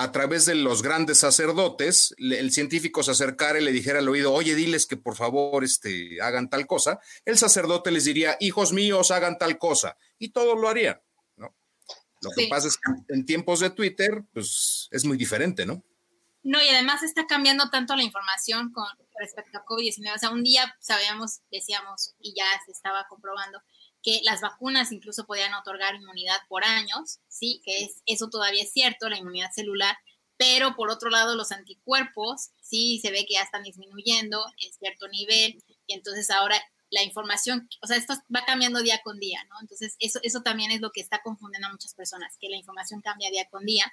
a través de los grandes sacerdotes, el científico se acercara y le dijera al oído, oye, diles que por favor este, hagan tal cosa. El sacerdote les diría, hijos míos, hagan tal cosa. Y todos lo harían. Lo que pasa es que en tiempos de Twitter, pues es muy diferente, ¿no? No, y además está cambiando tanto la información con respecto a COVID-19. O sea, un día sabíamos, decíamos, y ya se estaba comprobando, que las vacunas incluso podían otorgar inmunidad por años, sí, que es, eso todavía es cierto, la inmunidad celular, pero por otro lado los anticuerpos sí se ve que ya están disminuyendo en cierto nivel y entonces ahora la información, o sea, esto va cambiando día con día, ¿no? Entonces, eso, eso también es lo que está confundiendo a muchas personas, que la información cambia día con día,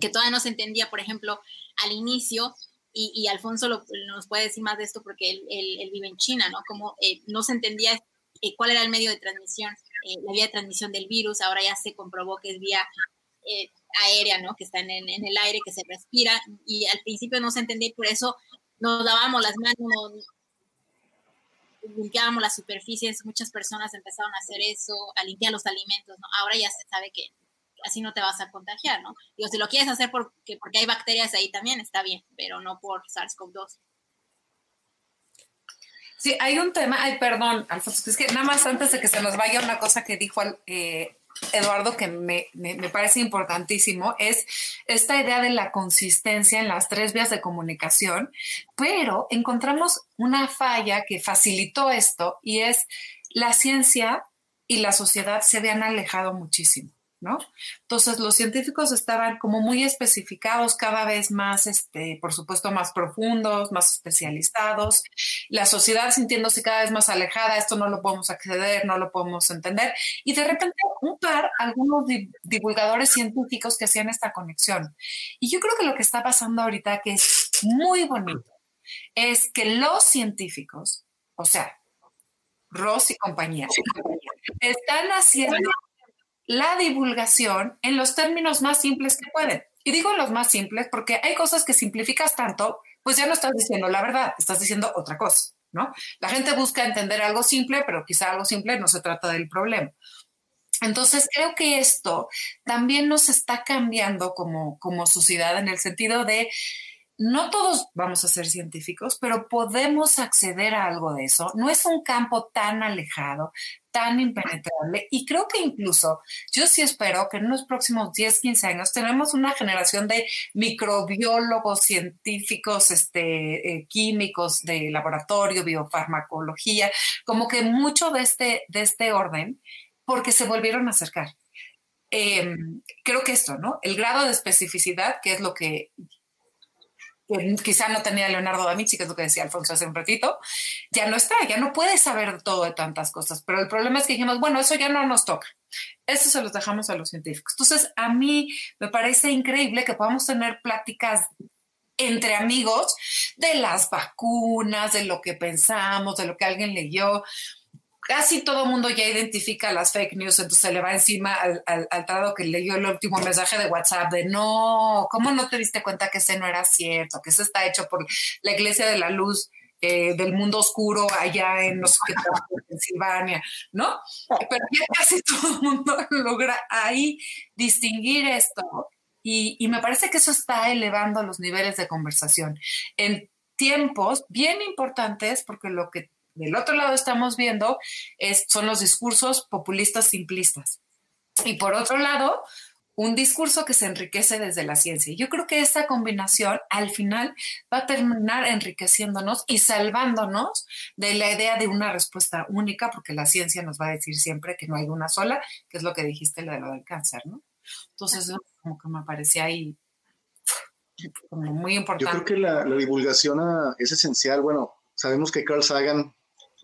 que todavía no se entendía, por ejemplo, al inicio, y, Alfonso nos puede decir más de esto porque él, vive en China, ¿no? Como eh, no se entendía eh, cuál era el medio de transmisión, eh, la vía de transmisión del virus, ahora ya se comprobó que es vía aérea, ¿no? Que está en, el aire, que se respira, y al principio no se entendía por eso nos lavábamos las manos, limpiábamos las superficies, muchas personas empezaron a hacer eso, a limpiar los alimentos. Ahora ya se sabe que así no te vas a contagiar, ¿no? Digo, si lo quieres hacer porque, porque hay bacterias ahí también, está bien, pero no por SARS-CoV-2. Sí, hay un tema, ay, perdón, Alfonso, es que nada más antes de que se nos vaya una cosa que dijo eh, Eduardo, que me, parece importantísimo, es esta idea de la consistencia en las tres vías de comunicación, pero encontramos una falla que facilitó esto y es la ciencia y la sociedad se habían alejado muchísimo. ¿No? Entonces los científicos estaban como muy especificados, cada vez más, este, por supuesto, más profundos, más especializados, la sociedad sintiéndose cada vez más alejada, esto no lo podemos acceder, no lo podemos entender, y de repente un par, algunos divulgadores científicos que hacían esta conexión. Y yo creo que lo que está pasando ahorita, que es muy bonito, es que los científicos, o sea, Ross y compañía, están haciendo la divulgación en los términos más simples que pueden. Y digo los más simples porque hay cosas que simplificas tanto, pues ya no estás diciendo la verdad, estás diciendo otra cosa, ¿no? La gente busca entender algo simple, pero quizá algo simple no se trata del problema. Entonces, creo que esto también nos está cambiando como, como sociedad en el sentido de no todos vamos a ser científicos, pero podemos acceder a algo de eso. No es un campo tan alejado, tan impenetrable. Y creo que incluso yo sí espero que en los próximos 10, 15 años tenemos una generación de microbiólogos, científicos, este, eh, químicos de laboratorio, biofarmacología, como que mucho de este, de este orden, porque se volvieron a acercar. Em, creo que esto, ¿no? El grado de especificidad, que es lo que que quizá no tenía Leonardo da Vinci, que es lo que decía Alfonso hace un ratito, ya no está, ya no puede saber todo de tantas cosas. Pero el problema es que dijimos, bueno, eso ya no nos toca. Eso se los dejamos a los científicos. Entonces, a mí me parece increíble que podamos tener pláticas entre amigos de las vacunas, de lo que pensamos, de lo que alguien leyó, casi todo mundo ya identifica las fake news, entonces se le va encima al, al, que leyó el último mensaje de WhatsApp de no, ¿cómo no te diste cuenta que ese no era cierto? Que eso está hecho por la Iglesia de la Luz eh, del mundo oscuro allá en los que Pensilvania, ¿no? Pero ya casi todo el mundo logra ahí distinguir esto y, y, me parece que eso está elevando los niveles de conversación en tiempos bien importantes porque lo que del otro lado estamos viendo es, son los discursos populistas simplistas. Y por otro lado, un discurso que se enriquece desde la ciencia. Yo creo que esta combinación al final va a terminar enriqueciéndonos y salvándonos de la idea de una respuesta única, porque la ciencia nos va a decir siempre que no hay una sola, que es lo que dijiste de lo del cáncer, ¿no? Entonces, como que me parecía ahí como muy importante. Yo creo que la, divulgación ah, es esencial. Bueno, sabemos que Carl Sagan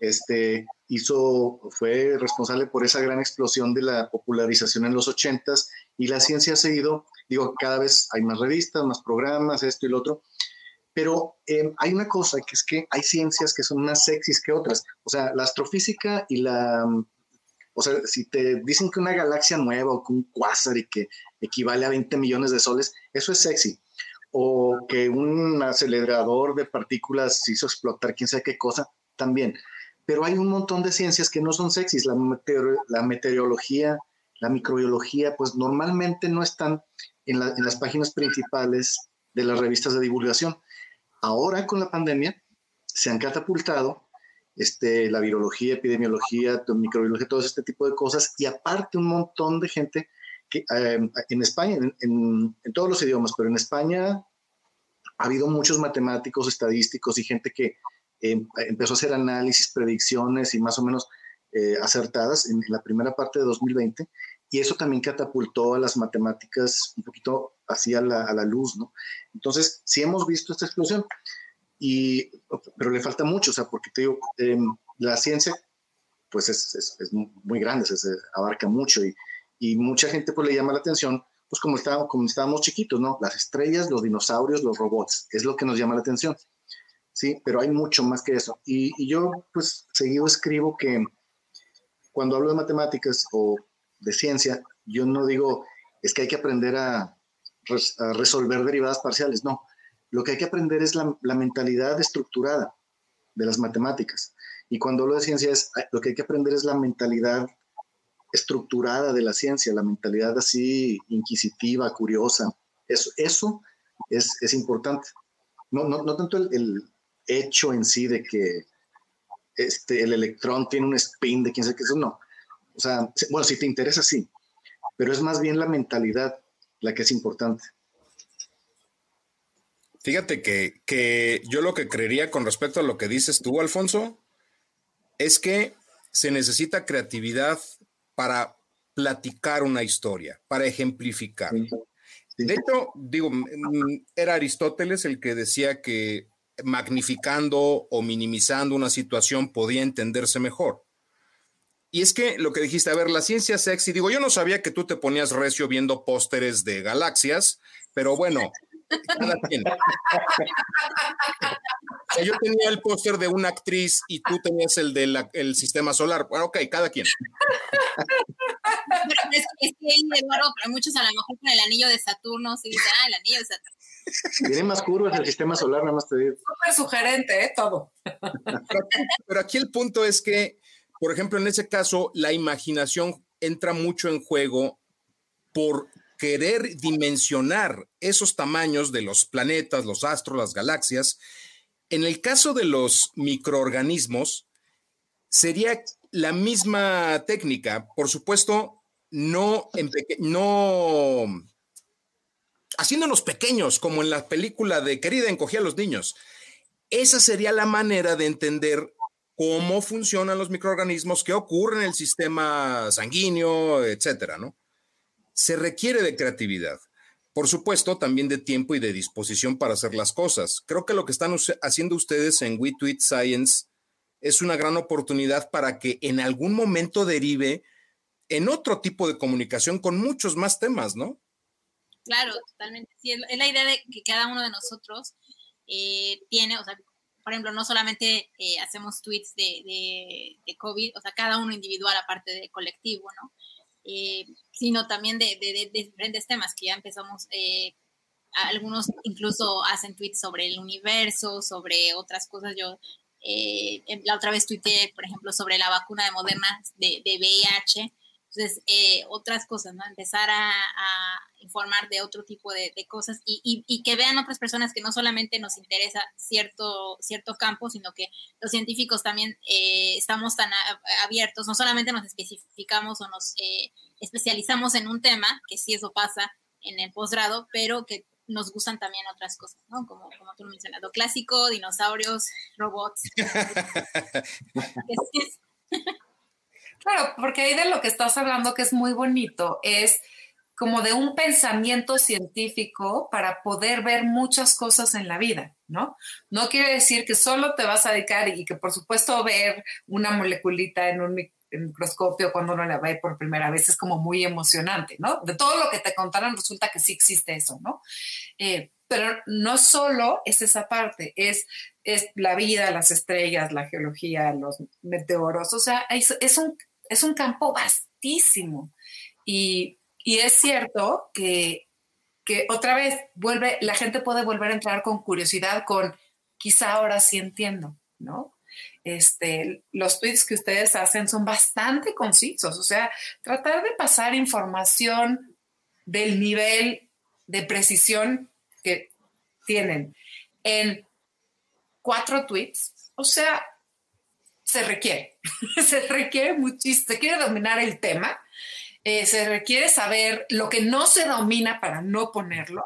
este, hizo, fue responsable por esa gran explosión de la popularización en los ochentas y la ciencia ha seguido, digo, cada vez hay más revistas, más programas, esto y lo otro, pero em, hay una cosa que es que hay ciencias que son más sexys que otras, o sea, la astrofísica y la, o sea, si te dicen que una galaxia nueva o que un cuásar y que equivale a 20 millones de soles, eso es sexy. O que un acelerador de partículas hizo explotar quién sabe qué cosa, también pero hay un montón de ciencias que no son sexys. La, meteorología, la microbiología, pues normalmente no están en, las páginas principales de las revistas de divulgación. Ahora con la pandemia se han catapultado este, la virología, epidemiología, microbiología, todo este tipo de cosas, y aparte un montón de gente que eh, en España, en, todos los idiomas, pero en España ha habido muchos matemáticos, estadísticos y gente que Em, empezó a hacer análisis, predicciones y más o menos eh, acertadas en, la primera parte de 2020 y eso también catapultó a las matemáticas un poquito hacia la, a la luz, ¿no? Entonces, sí hemos visto esta explosión, y, pero le falta mucho, o sea, porque te digo, em, la ciencia, pues es, es, es muy grande, se, abarca mucho y, y, mucha gente pues le llama la atención, pues como estábamos, como estábamos chiquitos, ¿no? Las estrellas, los dinosaurios, los robots, es lo que nos llama la atención. ¿Sí? Pero hay mucho más que eso. Y, yo, pues, seguido escribo que cuando hablo de matemáticas o de ciencia, yo no digo, es que hay que aprender a, resolver derivadas parciales, no. Lo que hay que aprender es la, mentalidad estructurada de las matemáticas. Y cuando hablo de ciencia, es, lo que hay que aprender es la mentalidad estructurada de la ciencia, la mentalidad así inquisitiva, curiosa. Eso, eso es, es importante. No, no, no tanto el, hecho en sí de que este, el electrón tiene un spin de quién sabe qué eso, no. O sea, bueno, si te interesa, sí, pero es más bien la mentalidad la que es importante. Fíjate que, que yo lo que creería con respecto a lo que dices tú, Alfonso, es que se necesita creatividad para platicar una historia, para ejemplificar. De hecho, digo, era Aristóteles el que decía que magnificando o minimizando una situación podía entenderse mejor. Y es que lo que dijiste, a ver, la ciencia sexy, digo, yo no sabía que tú te ponías recio viendo pósteres de galaxias, pero bueno, cada quien. yo tenía el póster de una actriz y tú tenías el del sistema solar. Bueno, ok, cada quien. Pero es, que, Eduardo, para muchos a lo mejor con el anillo de Saturno se dice, ah, el anillo de Saturno. Tiene más curvas el sistema solar, nada más te digo. Súper sugerente, ¿eh? Todo. Pero aquí, el punto es que, por ejemplo, en ese caso, la imaginación entra mucho en juego por querer dimensionar esos tamaños de los planetas, los astros, las galaxias. En el caso de los microorganismos, sería la misma técnica. Por supuesto, no, en no haciéndonos pequeños, como en la película de Querida encogía a los niños. Esa sería la manera de entender cómo funcionan los microorganismos, qué ocurre en el sistema sanguíneo, etcétera, ¿no? Se requiere de creatividad. Por supuesto, también de tiempo y de disposición para hacer las cosas. Creo que lo que están haciendo ustedes en WeTweet Science es una gran oportunidad para que en algún momento derive en otro tipo de comunicación con muchos más temas, ¿no? Claro, totalmente. Sí, es, la idea de que cada uno de nosotros eh, tiene, o sea, por ejemplo, no solamente eh, hacemos tweets de, COVID, o sea, cada uno individual aparte de colectivo, ¿no? Eh, sino también de, de, diferentes temas que ya empezamos, algunos incluso hacen tweets sobre el universo, sobre otras cosas. Yo la otra vez tuiteé, por ejemplo, sobre la vacuna de Moderna de, de VIH. Entonces, eh, otras cosas, ¿no? Empezar a, informar de otro tipo de, cosas y, y, que vean otras personas que no solamente nos interesa cierto, cierto campo, sino que los científicos también eh, estamos tan abiertos, no solamente nos especificamos o nos especializamos en un tema, que sí eso pasa en el posgrado, pero que nos gustan también otras cosas, ¿no? Como, como tú mencionas, lo clásico, dinosaurios, robots. claro, porque ahí de lo que estás hablando que es muy bonito es como de un pensamiento científico para poder ver muchas cosas en la vida, ¿no? No quiere decir que solo te vas a dedicar y que por supuesto ver una moleculita en un microscopio cuando uno la ve por primera vez es como muy emocionante, ¿no? De todo lo que te contaron resulta que sí existe eso, ¿no? Eh, pero no solo es esa parte, es, es la vida, las estrellas, la geología, los meteoros, o sea, es, un, es un campo vastísimo. Y, y es cierto que, que otra vez vuelve, la gente puede volver a entrar con curiosidad, con quizá ahora sí entiendo, ¿no? este, los tweets que ustedes hacen son bastante concisos, o sea, tratar de pasar información del nivel de precisión que tienen en cuatro tweets, o sea, se requiere, se requiere muchísimo, se quiere dominar el tema, eh, se requiere saber lo que no se domina para no ponerlo,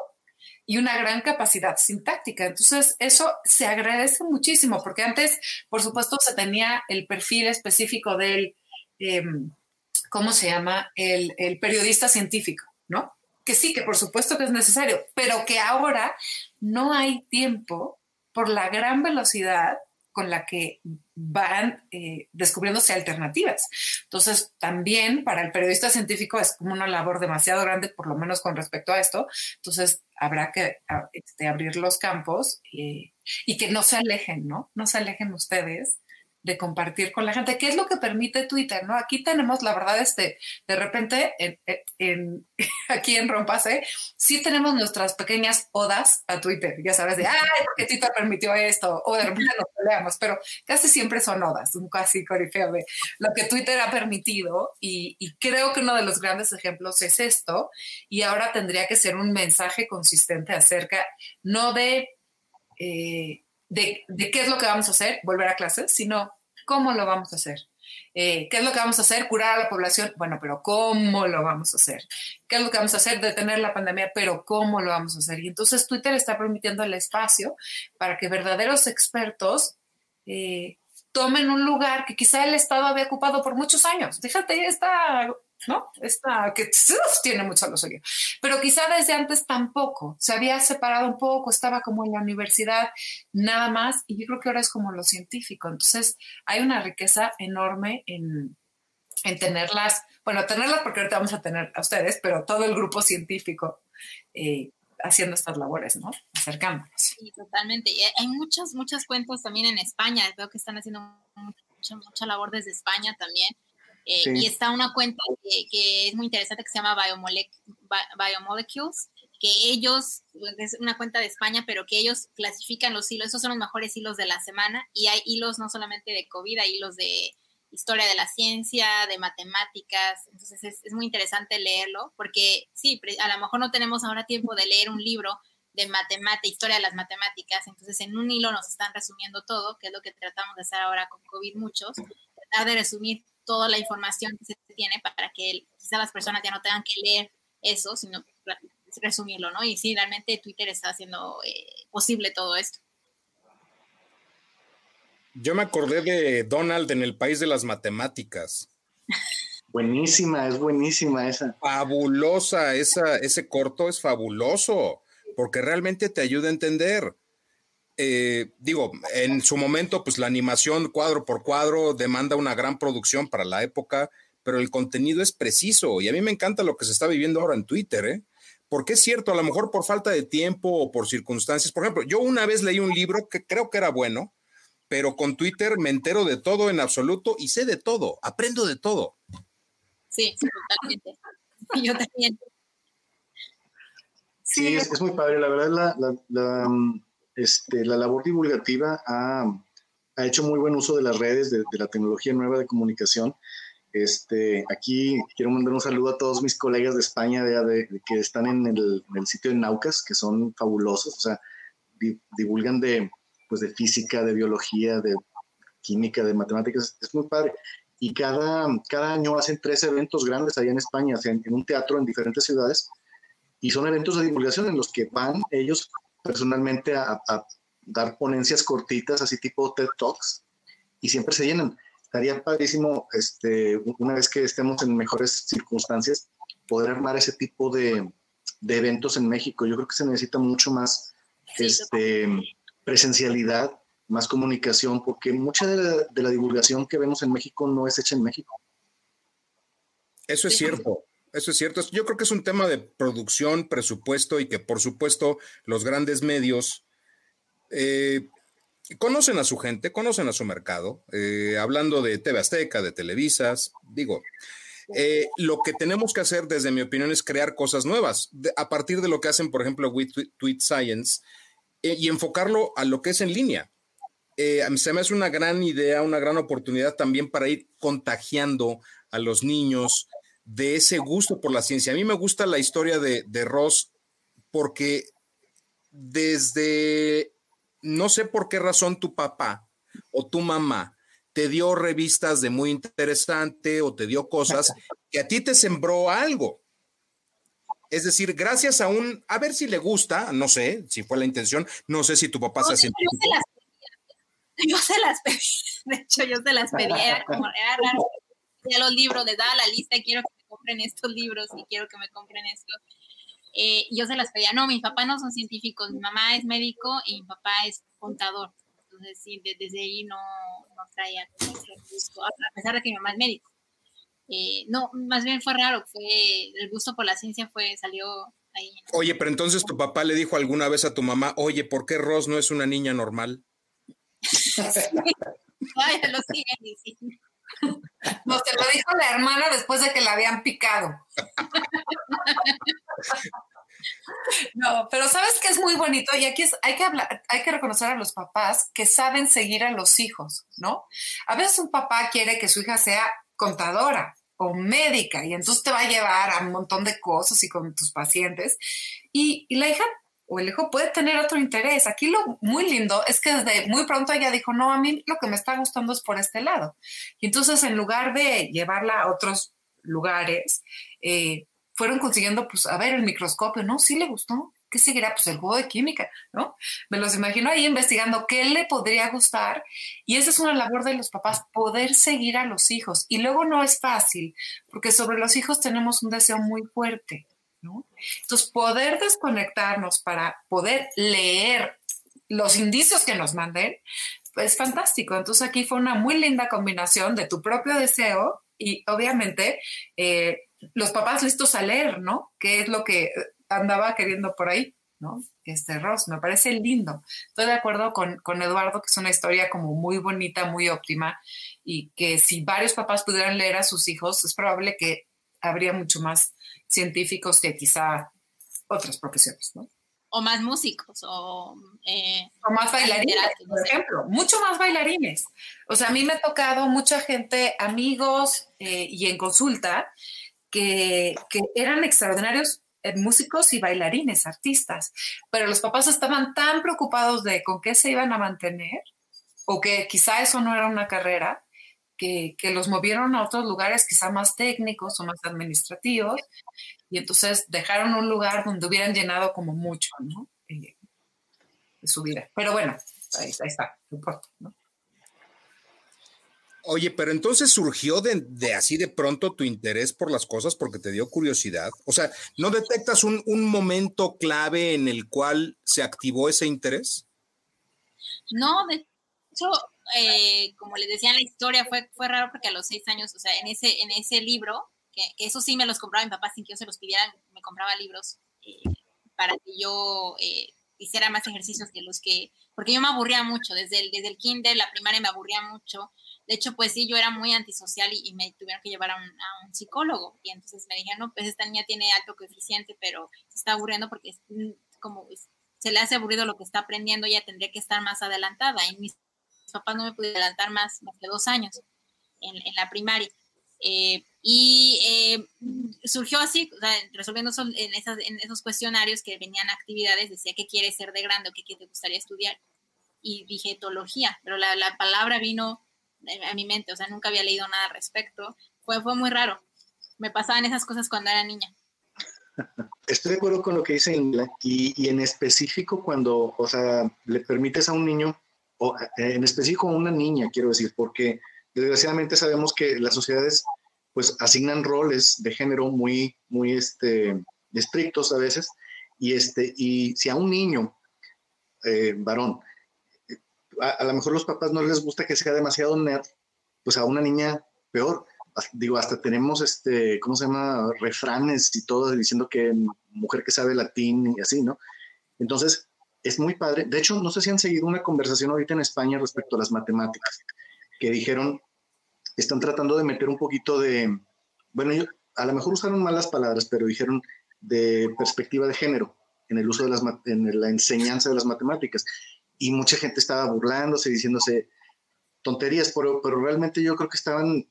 y una gran capacidad sintáctica. Entonces, eso se agradece muchísimo, porque antes, por supuesto, se tenía el perfil específico del, em, ¿cómo se llama? El periodista científico, ¿no? Que sí, que por supuesto que es necesario, pero que ahora no hay tiempo por la gran velocidad con la que van eh, descubriéndose alternativas. Entonces, también para el periodista científico es como una labor demasiado grande, por lo menos con respecto a esto. Entonces, habrá que este, abrir los campos eh, y que no se alejen, ¿no? No se alejen ustedes de compartir con la gente, ¿qué es lo que permite Twitter? ¿no? Aquí tenemos, la verdad, este, de repente, en, aquí en Rompase, sí tenemos nuestras pequeñas odas a Twitter, ya sabes, de, ay, porque Twitter permitió esto, o de repente nos peleamos, pero casi siempre son odas, un casi corifeo de lo que Twitter ha permitido, y, creo que uno de los grandes ejemplos es esto, y ahora tendría que ser un mensaje consistente acerca, no de... Eh, de, qué es lo que vamos a hacer, volver a clases, sino cómo lo vamos a hacer. Eh, ¿Qué es lo que vamos a hacer? Curar a la población. Bueno, pero ¿cómo lo vamos a hacer? ¿Qué es lo que vamos a hacer? Detener la pandemia, pero ¿cómo lo vamos a hacer? Y entonces Twitter está permitiendo el espacio para que verdaderos expertos eh, tomen un lugar que quizá el Estado había ocupado por muchos años. Fíjate, está ¿no? Esta que tiene mucho lo. Pero quizá desde antes tampoco, se había separado un poco, estaba como en la universidad, nada más, y yo creo que ahora es como lo científico. Entonces, hay una riqueza enorme en, en tenerlas, bueno, tenerlas porque ahorita vamos a tener a ustedes, pero todo el grupo científico eh, haciendo estas labores, ¿no? Acercándonos. Sí, totalmente. Y hay muchas, muchas cuentas también en España, veo que están haciendo mucha, mucha labor desde España también eh, y está una cuenta que, es muy interesante que se llama Biomolecules, que ellos, es una cuenta de España, pero que ellos clasifican los hilos, esos son los mejores hilos de la semana, y hay hilos no solamente de COVID, hay hilos de historia de la ciencia, de matemáticas, entonces es, es muy interesante leerlo, porque sí, a lo mejor no tenemos ahora tiempo de leer un libro de matemática, historia de las matemáticas, entonces en un hilo nos están resumiendo todo, que es lo que tratamos de hacer ahora con COVID muchos, tratar de resumir toda la información que se tiene para que quizá las personas ya no tengan que leer eso, sino resumirlo, ¿no? Y sí, realmente Twitter está haciendo eh, posible todo esto. Yo me acordé de Donald en el país de las matemáticas. Buenísima, es buenísima esa. Fabulosa, esa, ese corto es fabuloso, porque realmente te ayuda a entender. Eh, digo, en su momento, pues la animación cuadro por cuadro demanda una gran producción para la época, pero el contenido es preciso y a mí me encanta lo que se está viviendo ahora en Twitter, ¿eh? Porque es cierto, a lo mejor por falta de tiempo o por circunstancias. Por ejemplo, yo una vez leí un libro que creo que era bueno, pero con Twitter me entero de todo en absoluto y sé de todo, aprendo de todo. Sí, totalmente. Yo también. Sí, es, muy padre. La verdad, la, la, la, este, la labor divulgativa ha, ha hecho muy buen uso de las redes, de, la tecnología nueva de comunicación. Este, aquí quiero mandar un saludo a todos mis colegas de España de, que están en el, sitio de Naucas, que son fabulosos, o sea, divulgan de, pues, de física, de biología, de química, de matemáticas, es muy padre. Y cada, cada año hacen tres eventos grandes allá en España, en, un teatro en diferentes ciudades, y son eventos de divulgación en los que van ellos personalmente a, a dar ponencias cortitas, así tipo TED Talks, y siempre se llenan. Estaría padrísimo, este, una vez que estemos en mejores circunstancias, poder armar ese tipo de, de eventos en México. Yo creo que se necesita mucho más este, presencialidad, más comunicación, porque mucha de la, de la divulgación que vemos en México no es hecha en México. Eso es cierto. Eso es cierto. Yo creo que es un tema de producción, presupuesto y que por supuesto los grandes medios eh, conocen a su gente, conocen a su mercado, eh, hablando de TV Azteca, de Televisas, digo, eh, lo que tenemos que hacer, desde mi opinión, es crear cosas nuevas, a partir de lo que hacen, por ejemplo, with Tweet Science, y enfocarlo a lo que es en línea. se me hace una gran idea, una gran oportunidad también para ir contagiando a los niños de ese gusto por la ciencia. A mí me gusta la historia de, de Ross porque desde no sé por qué razón tu papá o tu mamá te dio revistas de muy interesante o te dio cosas que a ti te sembró algo. Es decir, gracias a un, a ver si le gusta, no sé si fue la intención, no sé si tu papá se hace. Yo se las pedí, de hecho yo se las pedí, era como, era raro, los libros, les daba la lista, quiero que me compren estos libros y quiero que me compren esto. Eh, yo se las pedía, no, mis papás no son científicos, mi mamá es médico y mi papá es contador. Entonces, sí, desde ahí no, no traía gusto, a pesar de que mi mamá es médico. Eh, no, más bien fue raro, fue el gusto por la ciencia fue, salió ahí. Oye, pero entonces tu papá le dijo alguna vez a tu mamá, oye, ¿por qué Ross no es una niña normal? Ay, lo siguen diciendo. No, se lo dijo la hermana después de que la habían picado. No, pero sabes que es muy bonito y aquí hay que hablar, hay que reconocer a los papás que saben seguir a los hijos, ¿no? A veces un papá quiere que su hija sea contadora o médica y entonces te va a llevar a un montón de cosas y con tus pacientes y, y la hija o el hijo puede tener otro interés. Aquí lo muy lindo es que desde muy pronto ella dijo, no, a mí lo que me está gustando es por este lado. Y entonces en lugar de llevarla a otros lugares, eh, fueron consiguiendo, pues, a ver, el microscopio, ¿no? Sí le gustó. ¿Qué seguirá? Pues el juego de química, ¿no? Me los imagino ahí investigando qué le podría gustar. Y esa es una labor de los papás, poder seguir a los hijos. Y luego no es fácil, porque sobre los hijos tenemos un deseo muy fuerte. Entonces, poder desconectarnos para poder leer los indicios que nos manden, pues fantástico. Entonces, aquí fue una muy linda combinación de tu propio deseo y obviamente eh, los papás listos a leer, ¿no? ¿Qué es lo que andaba queriendo por ahí? ¿no? Este Ross, me parece lindo. Estoy de acuerdo con, con, Eduardo que es una historia como muy bonita, muy óptima y que si varios papás pudieran leer a sus hijos, es probable que habría mucho más científicos que quizá otras profesiones, ¿no? O más músicos, o, eh, o más bailarines, por ejemplo, mucho más bailarines. O sea, a mí me ha tocado mucha gente, amigos eh, y en consulta, que, que eran extraordinarios eh, músicos y bailarines, artistas, pero los papás estaban tan preocupados de con qué se iban a mantener, o que quizá eso no era una carrera, que, los movieron a otros lugares quizá más técnicos o más administrativos, y entonces dejaron un lugar donde hubieran llenado como mucho, ¿no? Eh, de su vida. Pero bueno, ahí, está, no importa, ¿no? Oye, pero entonces surgió de, de, así de pronto tu interés por las cosas porque te dio curiosidad. O sea, ¿no detectas un, un momento clave en el cual se activó ese interés? No, de hecho, eh, como les decía en la historia, fue, fue raro porque a los seis años, o sea, en ese, en ese libro, que, eso sí me los compraba mi papá sin que yo se los pidiera, me compraba libros eh, para que yo eh, hiciera más ejercicios que los que, porque yo me aburría mucho, desde el, desde el kinder, la primaria me aburría mucho. De hecho, pues sí, yo era muy antisocial y, me tuvieron que llevar a un, psicólogo. Y entonces me dijeron, no, pues esta niña tiene alto coeficiente, pero se está aburriendo porque como se le hace aburrido lo que está aprendiendo, ya tendría que estar más adelantada. En mis papás no me pudieron adelantar más, más de dos años en, en la primaria. Eh, y eh, surgió así, o sea, resolviendo en, esas, en, esos cuestionarios que venían actividades, decía qué quieres ser de grande o qué te gustaría estudiar. Y dije etología, pero la, la, palabra vino a mi mente, o sea, nunca había leído nada al respecto. Fue, fue muy raro. Me pasaban esas cosas cuando era niña. Estoy de acuerdo con lo que dice Ingla, y, y, en específico cuando, o sea, le permites a un niño, o en específico a una niña, quiero decir, porque desgraciadamente sabemos que las sociedades pues asignan roles de género muy, muy este, estrictos a veces, y, este, y si a un niño, eh, varón, a, lo mejor los papás no les gusta que sea demasiado nerd, pues a una niña peor. Digo, hasta tenemos, este, ¿cómo se llama? Refranes y todo diciendo que mujer que sabe latín y así, ¿no? Entonces, es muy padre. De hecho, no sé si han seguido una conversación ahorita en España respecto a las matemáticas, que dijeron están tratando de meter un poquito de, bueno, a lo mejor usaron malas palabras, pero dijeron de perspectiva de género en el uso de las, en la enseñanza de las matemáticas. Y mucha gente estaba burlándose, diciéndose tonterías, pero, pero realmente yo creo que estaban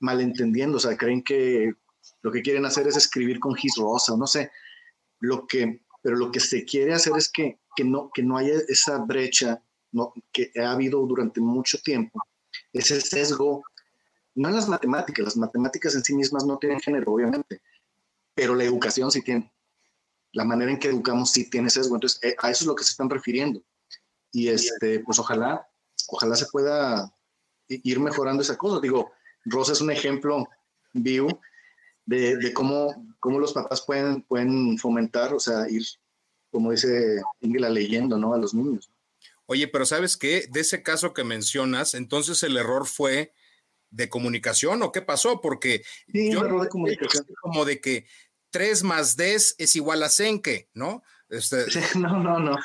malentendiendo, o sea, creen que lo que quieren hacer es escribir con gis rosa, no sé, lo que, pero lo que se quiere hacer es que, que, no, que no haya esa brecha que ha habido durante mucho tiempo, ese sesgo no en las matemáticas, las matemáticas en sí mismas no tienen género, obviamente, pero la educación sí tiene. La manera en que educamos sí tiene sesgo. Entonces, eh, a eso es lo que se están refiriendo. Y este, pues ojalá, ojalá se pueda ir mejorando esa cosa. Digo, Rosa es un ejemplo vivo de, cómo, cómo los papás pueden, pueden fomentar, o sea, ir, como dice Ingela, leyendo, ¿no? A los niños. Oye, pero ¿sabes qué? De ese caso que mencionas, entonces el error fue de comunicación o qué pasó? Porque yo de comunicación. como de que 3 más 10 es igual a Senke, ¿no? Este... No, no, no.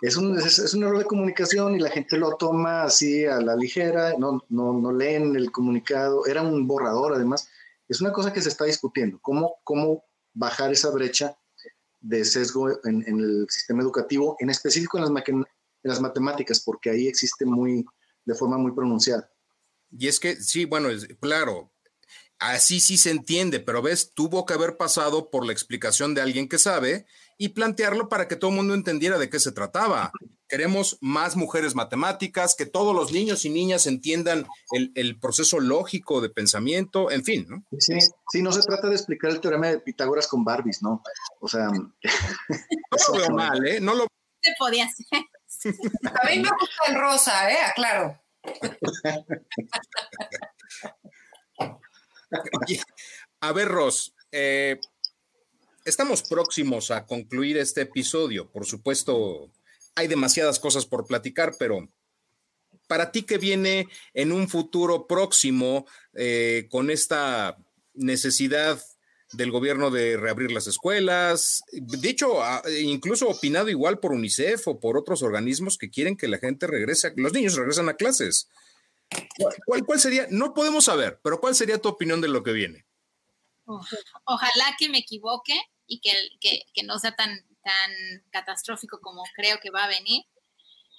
Es un, es, un, error de comunicación y la gente lo toma así a la ligera, no, no, no leen el comunicado, era un borrador además. Es una cosa que se está discutiendo, cómo, cómo bajar esa brecha de sesgo en, el sistema educativo, en específico en las, en las matemáticas, porque ahí existe muy, de forma muy pronunciada. Y es que, sí, bueno, es, claro, así sí se entiende, pero ves, tuvo que haber pasado por la explicación de alguien que sabe y plantearlo para que todo el mundo entendiera de qué se trataba. Queremos más mujeres matemáticas, que todos los niños y niñas entiendan el, proceso lógico de pensamiento, en fin, ¿no? Sí, sí, no se trata de explicar el teorema de Pitágoras con Barbies, ¿no? O sea... No lo veo mal, ¿eh? No lo... Se podía hacer. A mí me gusta el rosa, ¿eh? Aclaro. A ver, Ross, eh, estamos próximos a concluir este episodio. Por supuesto, hay demasiadas cosas por platicar, pero para ti que viene en un futuro próximo eh, con esta necesidad del gobierno de reabrir las escuelas, dicho, incluso opinado igual por UNICEF o por otros organismos que quieren que la gente regrese, los niños regresan a clases. ¿Cuál, ¿Cuál, sería? No podemos saber, pero ¿cuál sería tu opinión de lo que viene? Ojalá que me equivoque y que, no sea tan, tan catastrófico como creo que va a venir.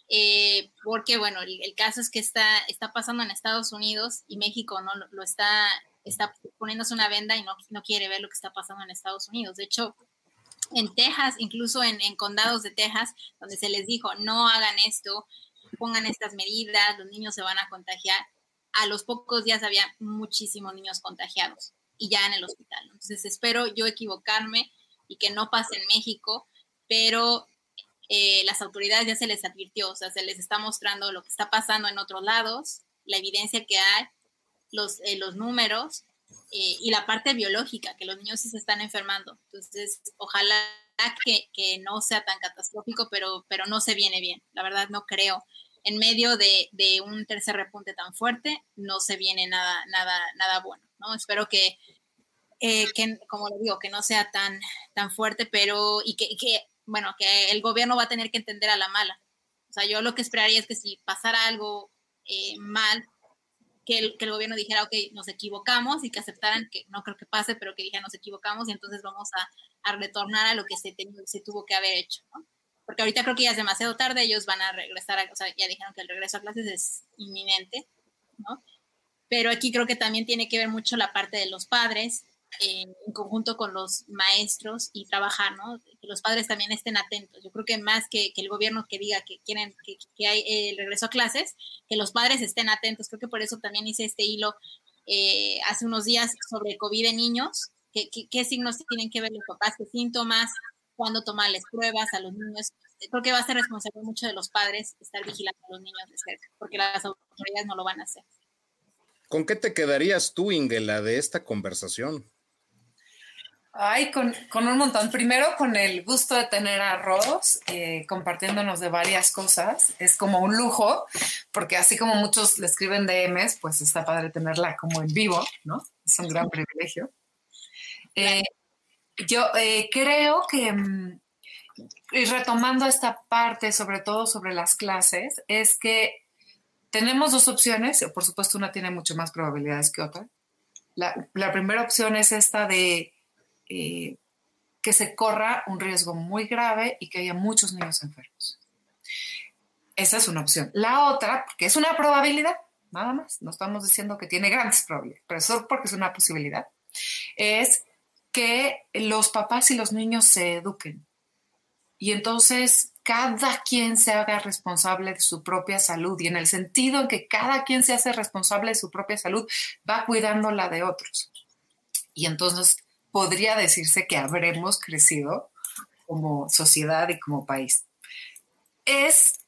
Eh, porque bueno, el, caso es que está, está pasando en Estados Unidos y México no lo, está está poniéndose una venda y no, no quiere ver lo que está pasando en Estados Unidos. De hecho, en Texas, incluso en, condados de Texas, donde se les dijo, no hagan esto, pongan estas medidas, los niños se van a contagiar, a los pocos días había muchísimos niños contagiados y ya en el hospital. Entonces espero yo equivocarme y que no pase en México, pero eh, las autoridades ya se les advirtió, o sea, se les está mostrando lo que está pasando en otros lados, la evidencia que hay los, eh, los números eh, y la parte biológica, que los niños se están enfermando. Entonces, ojalá que, que, no sea tan catastrófico, pero, pero no se viene bien. La verdad, no creo. En medio de, de un tercer repunte tan fuerte, no se viene nada, nada, nada bueno. ¿no? Espero que, eh, que, como lo digo, que no sea tan, tan fuerte, pero y que, que, bueno, que el gobierno va a tener que entender a la mala. O sea, yo lo que esperaría es que si pasara algo eh, mal, que el, que el, gobierno dijera, ok, nos equivocamos y que aceptaran, que no creo que pase, pero que dijeran, nos equivocamos y entonces vamos a, a retornar a lo que se, se tuvo que haber hecho. ¿no? porque ahorita creo que ya es demasiado tarde, ellos van a regresar, a, o sea, ya dijeron que el regreso a clases es inminente, ¿no? Pero aquí creo que también tiene que ver mucho la parte de los padres, en conjunto con los maestros y trabajar, ¿no? Que los padres también estén atentos. Yo creo que más que, el gobierno que diga que quieren que, hay el regreso a clases, que los padres estén atentos. Creo que por eso también hice este hilo eh, hace unos días sobre COVID en niños, qué, qué signos tienen que ver los papás, qué síntomas, cuándo tomarles pruebas a los niños. Creo que va a ser responsable mucho de los padres estar vigilando a los niños de cerca, porque las autoridades no lo van a hacer. ¿Con qué te quedarías tú, Ingela, de esta conversación? Ay, con, con, un montón. Primero, con el gusto de tener a Ross eh, compartiéndonos de varias cosas. Es como un lujo, porque así como muchos le escriben DMs, pues está padre tenerla como en vivo, ¿no? Es un gran privilegio. Eh, yo eh, creo que, mm, y retomando esta parte, sobre todo sobre las clases, es que tenemos dos opciones. Por supuesto, una tiene mucho más probabilidades que otra. La, la primera opción es esta de eh, que se corra un riesgo muy grave y que haya muchos niños enfermos. Esa es una opción. La otra, porque es una probabilidad, nada más, no estamos diciendo que tiene grandes probabilidades, pero solo porque es una posibilidad, es que los papás y los niños se eduquen. Y entonces cada quien se haga responsable de su propia salud y en el sentido en que cada quien se hace responsable de su propia salud, va cuidando la de otros. Y entonces podría decirse que habremos crecido como sociedad y como país. Es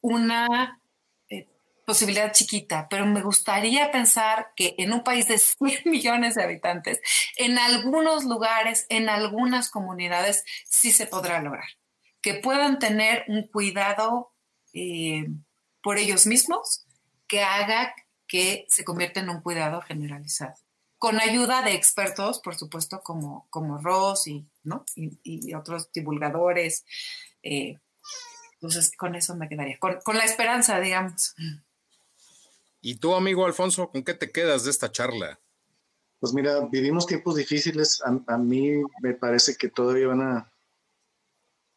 una eh, posibilidad chiquita, pero me gustaría pensar que en un país de 100 millones de habitantes, en algunos lugares, en algunas comunidades, sí se podrá lograr. Que puedan tener un cuidado eh, por ellos mismos que haga que se convierta en un cuidado generalizado con ayuda de expertos, por supuesto, como, como Ross y, ¿no? y, otros divulgadores. Eh, entonces, con eso me quedaría, con, con, la esperanza, digamos. ¿Y tú, amigo Alfonso, con qué te quedas de esta charla? Pues mira, vivimos tiempos difíciles. A, a mí me parece que todavía van a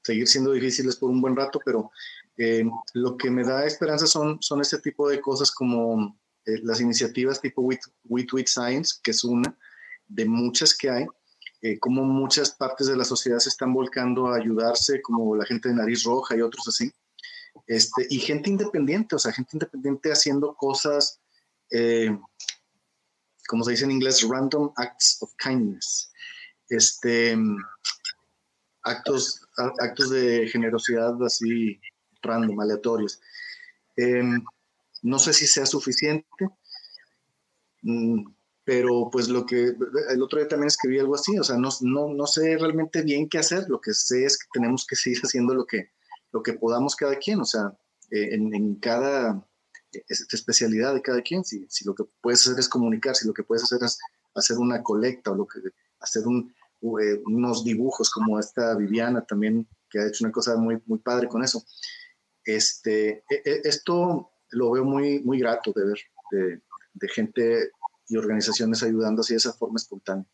seguir siendo difíciles por un buen rato, pero eh, lo que me da esperanza son, son este tipo de cosas como eh, las iniciativas tipo We, Tweet Science, que es una de muchas que hay, eh, como muchas partes de la sociedad se están volcando a ayudarse, como la gente de Nariz Roja y otros así, este, y gente independiente, o sea, gente independiente haciendo cosas, eh, como se dice en inglés, random acts of kindness, este, actos, actos de generosidad así random, aleatorios. Em, no sé si sea suficiente, mm, pero pues lo que el otro día también escribí algo así, o sea, no, no, sé realmente bien qué hacer, lo que sé es que tenemos que seguir haciendo lo que, lo que podamos cada quien, o sea, eh, en, cada especialidad de cada quien, si, si, lo que puedes hacer es comunicar, si lo que puedes hacer es hacer una colecta o lo que hacer eh, unos dibujos como esta Viviana también, que ha hecho una cosa muy, muy padre con eso. Este, e, e, esto lo veo muy, muy grato de ver de, de gente y organizaciones ayudando así de esa forma espontánea.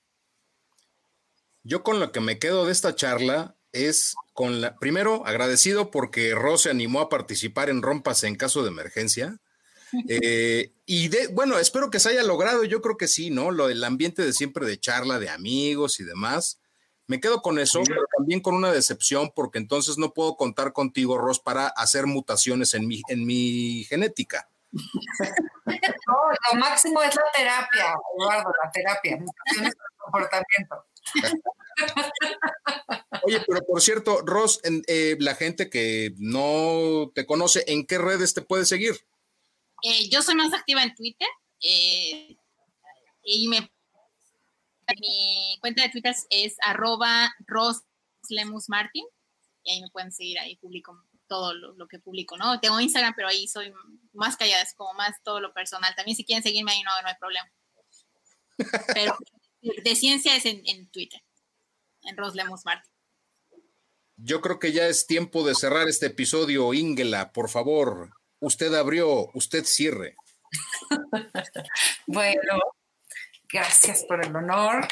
Yo con lo que me quedo de esta charla es con la, primero agradecido porque Ross se animó a participar en Rompas en caso de emergencia. Eh, y de, bueno, espero que se haya logrado, yo creo que sí, ¿no? Lo del ambiente de siempre de charla, de amigos y demás. Me quedo con eso, pero también con una decepción, porque entonces no puedo contar contigo, Ross, para hacer mutaciones en mi, en mi genética. No, lo máximo es la terapia, Eduardo, la terapia, mutaciones de comportamiento. Oye, pero por cierto, Ross, eh, la gente que no te conoce, ¿en qué redes te puede seguir? Eh, yo soy más activa en Twitter eh, y me mi cuenta de Twitter es arroba roslemusmartin y ahí me pueden seguir, ahí publico todo lo, que publico, ¿no? Tengo Instagram, pero ahí soy más callada, es como más todo lo personal. También si quieren seguirme ahí no, no hay problema. Pero de ciencia es en, Twitter, en Roslemus Martin. Yo creo que ya es tiempo de cerrar este episodio. Ingela, por favor, usted abrió, usted cierre. bueno, Gracias por el honor.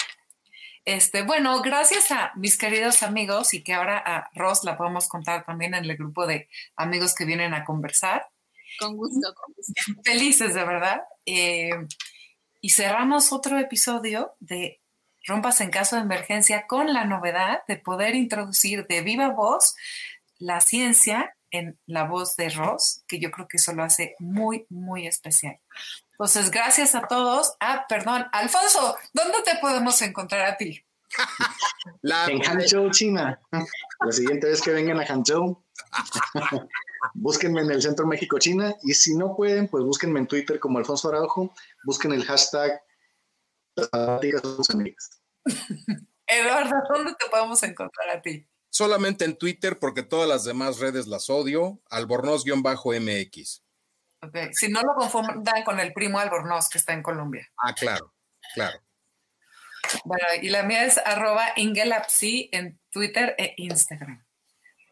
Este, bueno, gracias a mis queridos amigos y que ahora a Ross la podemos contar también en el grupo de amigos que vienen a conversar. Con gusto, con gusto. Felices, de verdad. Eh, y cerramos otro episodio de Rompas en caso de emergencia con la novedad de poder introducir de viva voz la ciencia en la voz de Ross, que yo creo que eso lo hace muy, muy especial. Entonces, gracias a todos. Ah, perdón, Alfonso, ¿dónde te podemos encontrar a ti? En Hangzhou, China. La siguiente vez que vengan a Hangzhou, búsquenme en el Centro México-China y si no pueden, pues búsquenme en Twitter como Alfonso Araujo, busquen el hashtag Eduardo, ¿dónde te podemos encontrar a ti? Solamente en Twitter, porque todas las demás redes las odio, albornoz-mx. Si no lo confundan con el primo Albornoz que está en Colombia. Ah, claro, claro. Bueno, y la mía es arroba ingelapsi en Twitter e Instagram.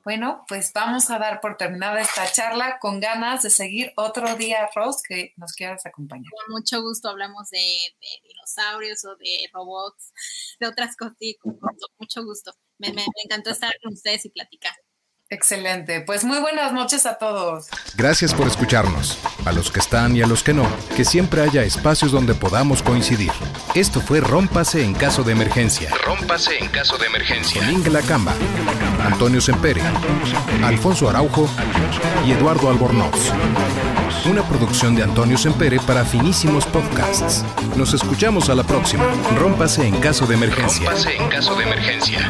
Bueno, pues vamos a dar por terminada esta charla con ganas de seguir otro día, Ross, que nos quieras acompañar. Con mucho gusto hablamos de, dinosaurios o de robots, de otras cosas, con, mucho gusto. me encantó estar con ustedes y platicar. Excelente, pues muy buenas noches a todos. Gracias por escucharnos, a los que están y a los que no, que siempre haya espacios donde podamos coincidir. Esto fue Rómpase en caso de emergencia. Rómpase en caso de emergencia. Con Inge Camba, Antonio Sempere, Alfonso Araujo y Eduardo Albornoz. Una producción de Antonio Sempere para finísimos podcasts. Nos escuchamos a la próxima. Rómpase en caso de emergencia. Rómpase en caso de emergencia.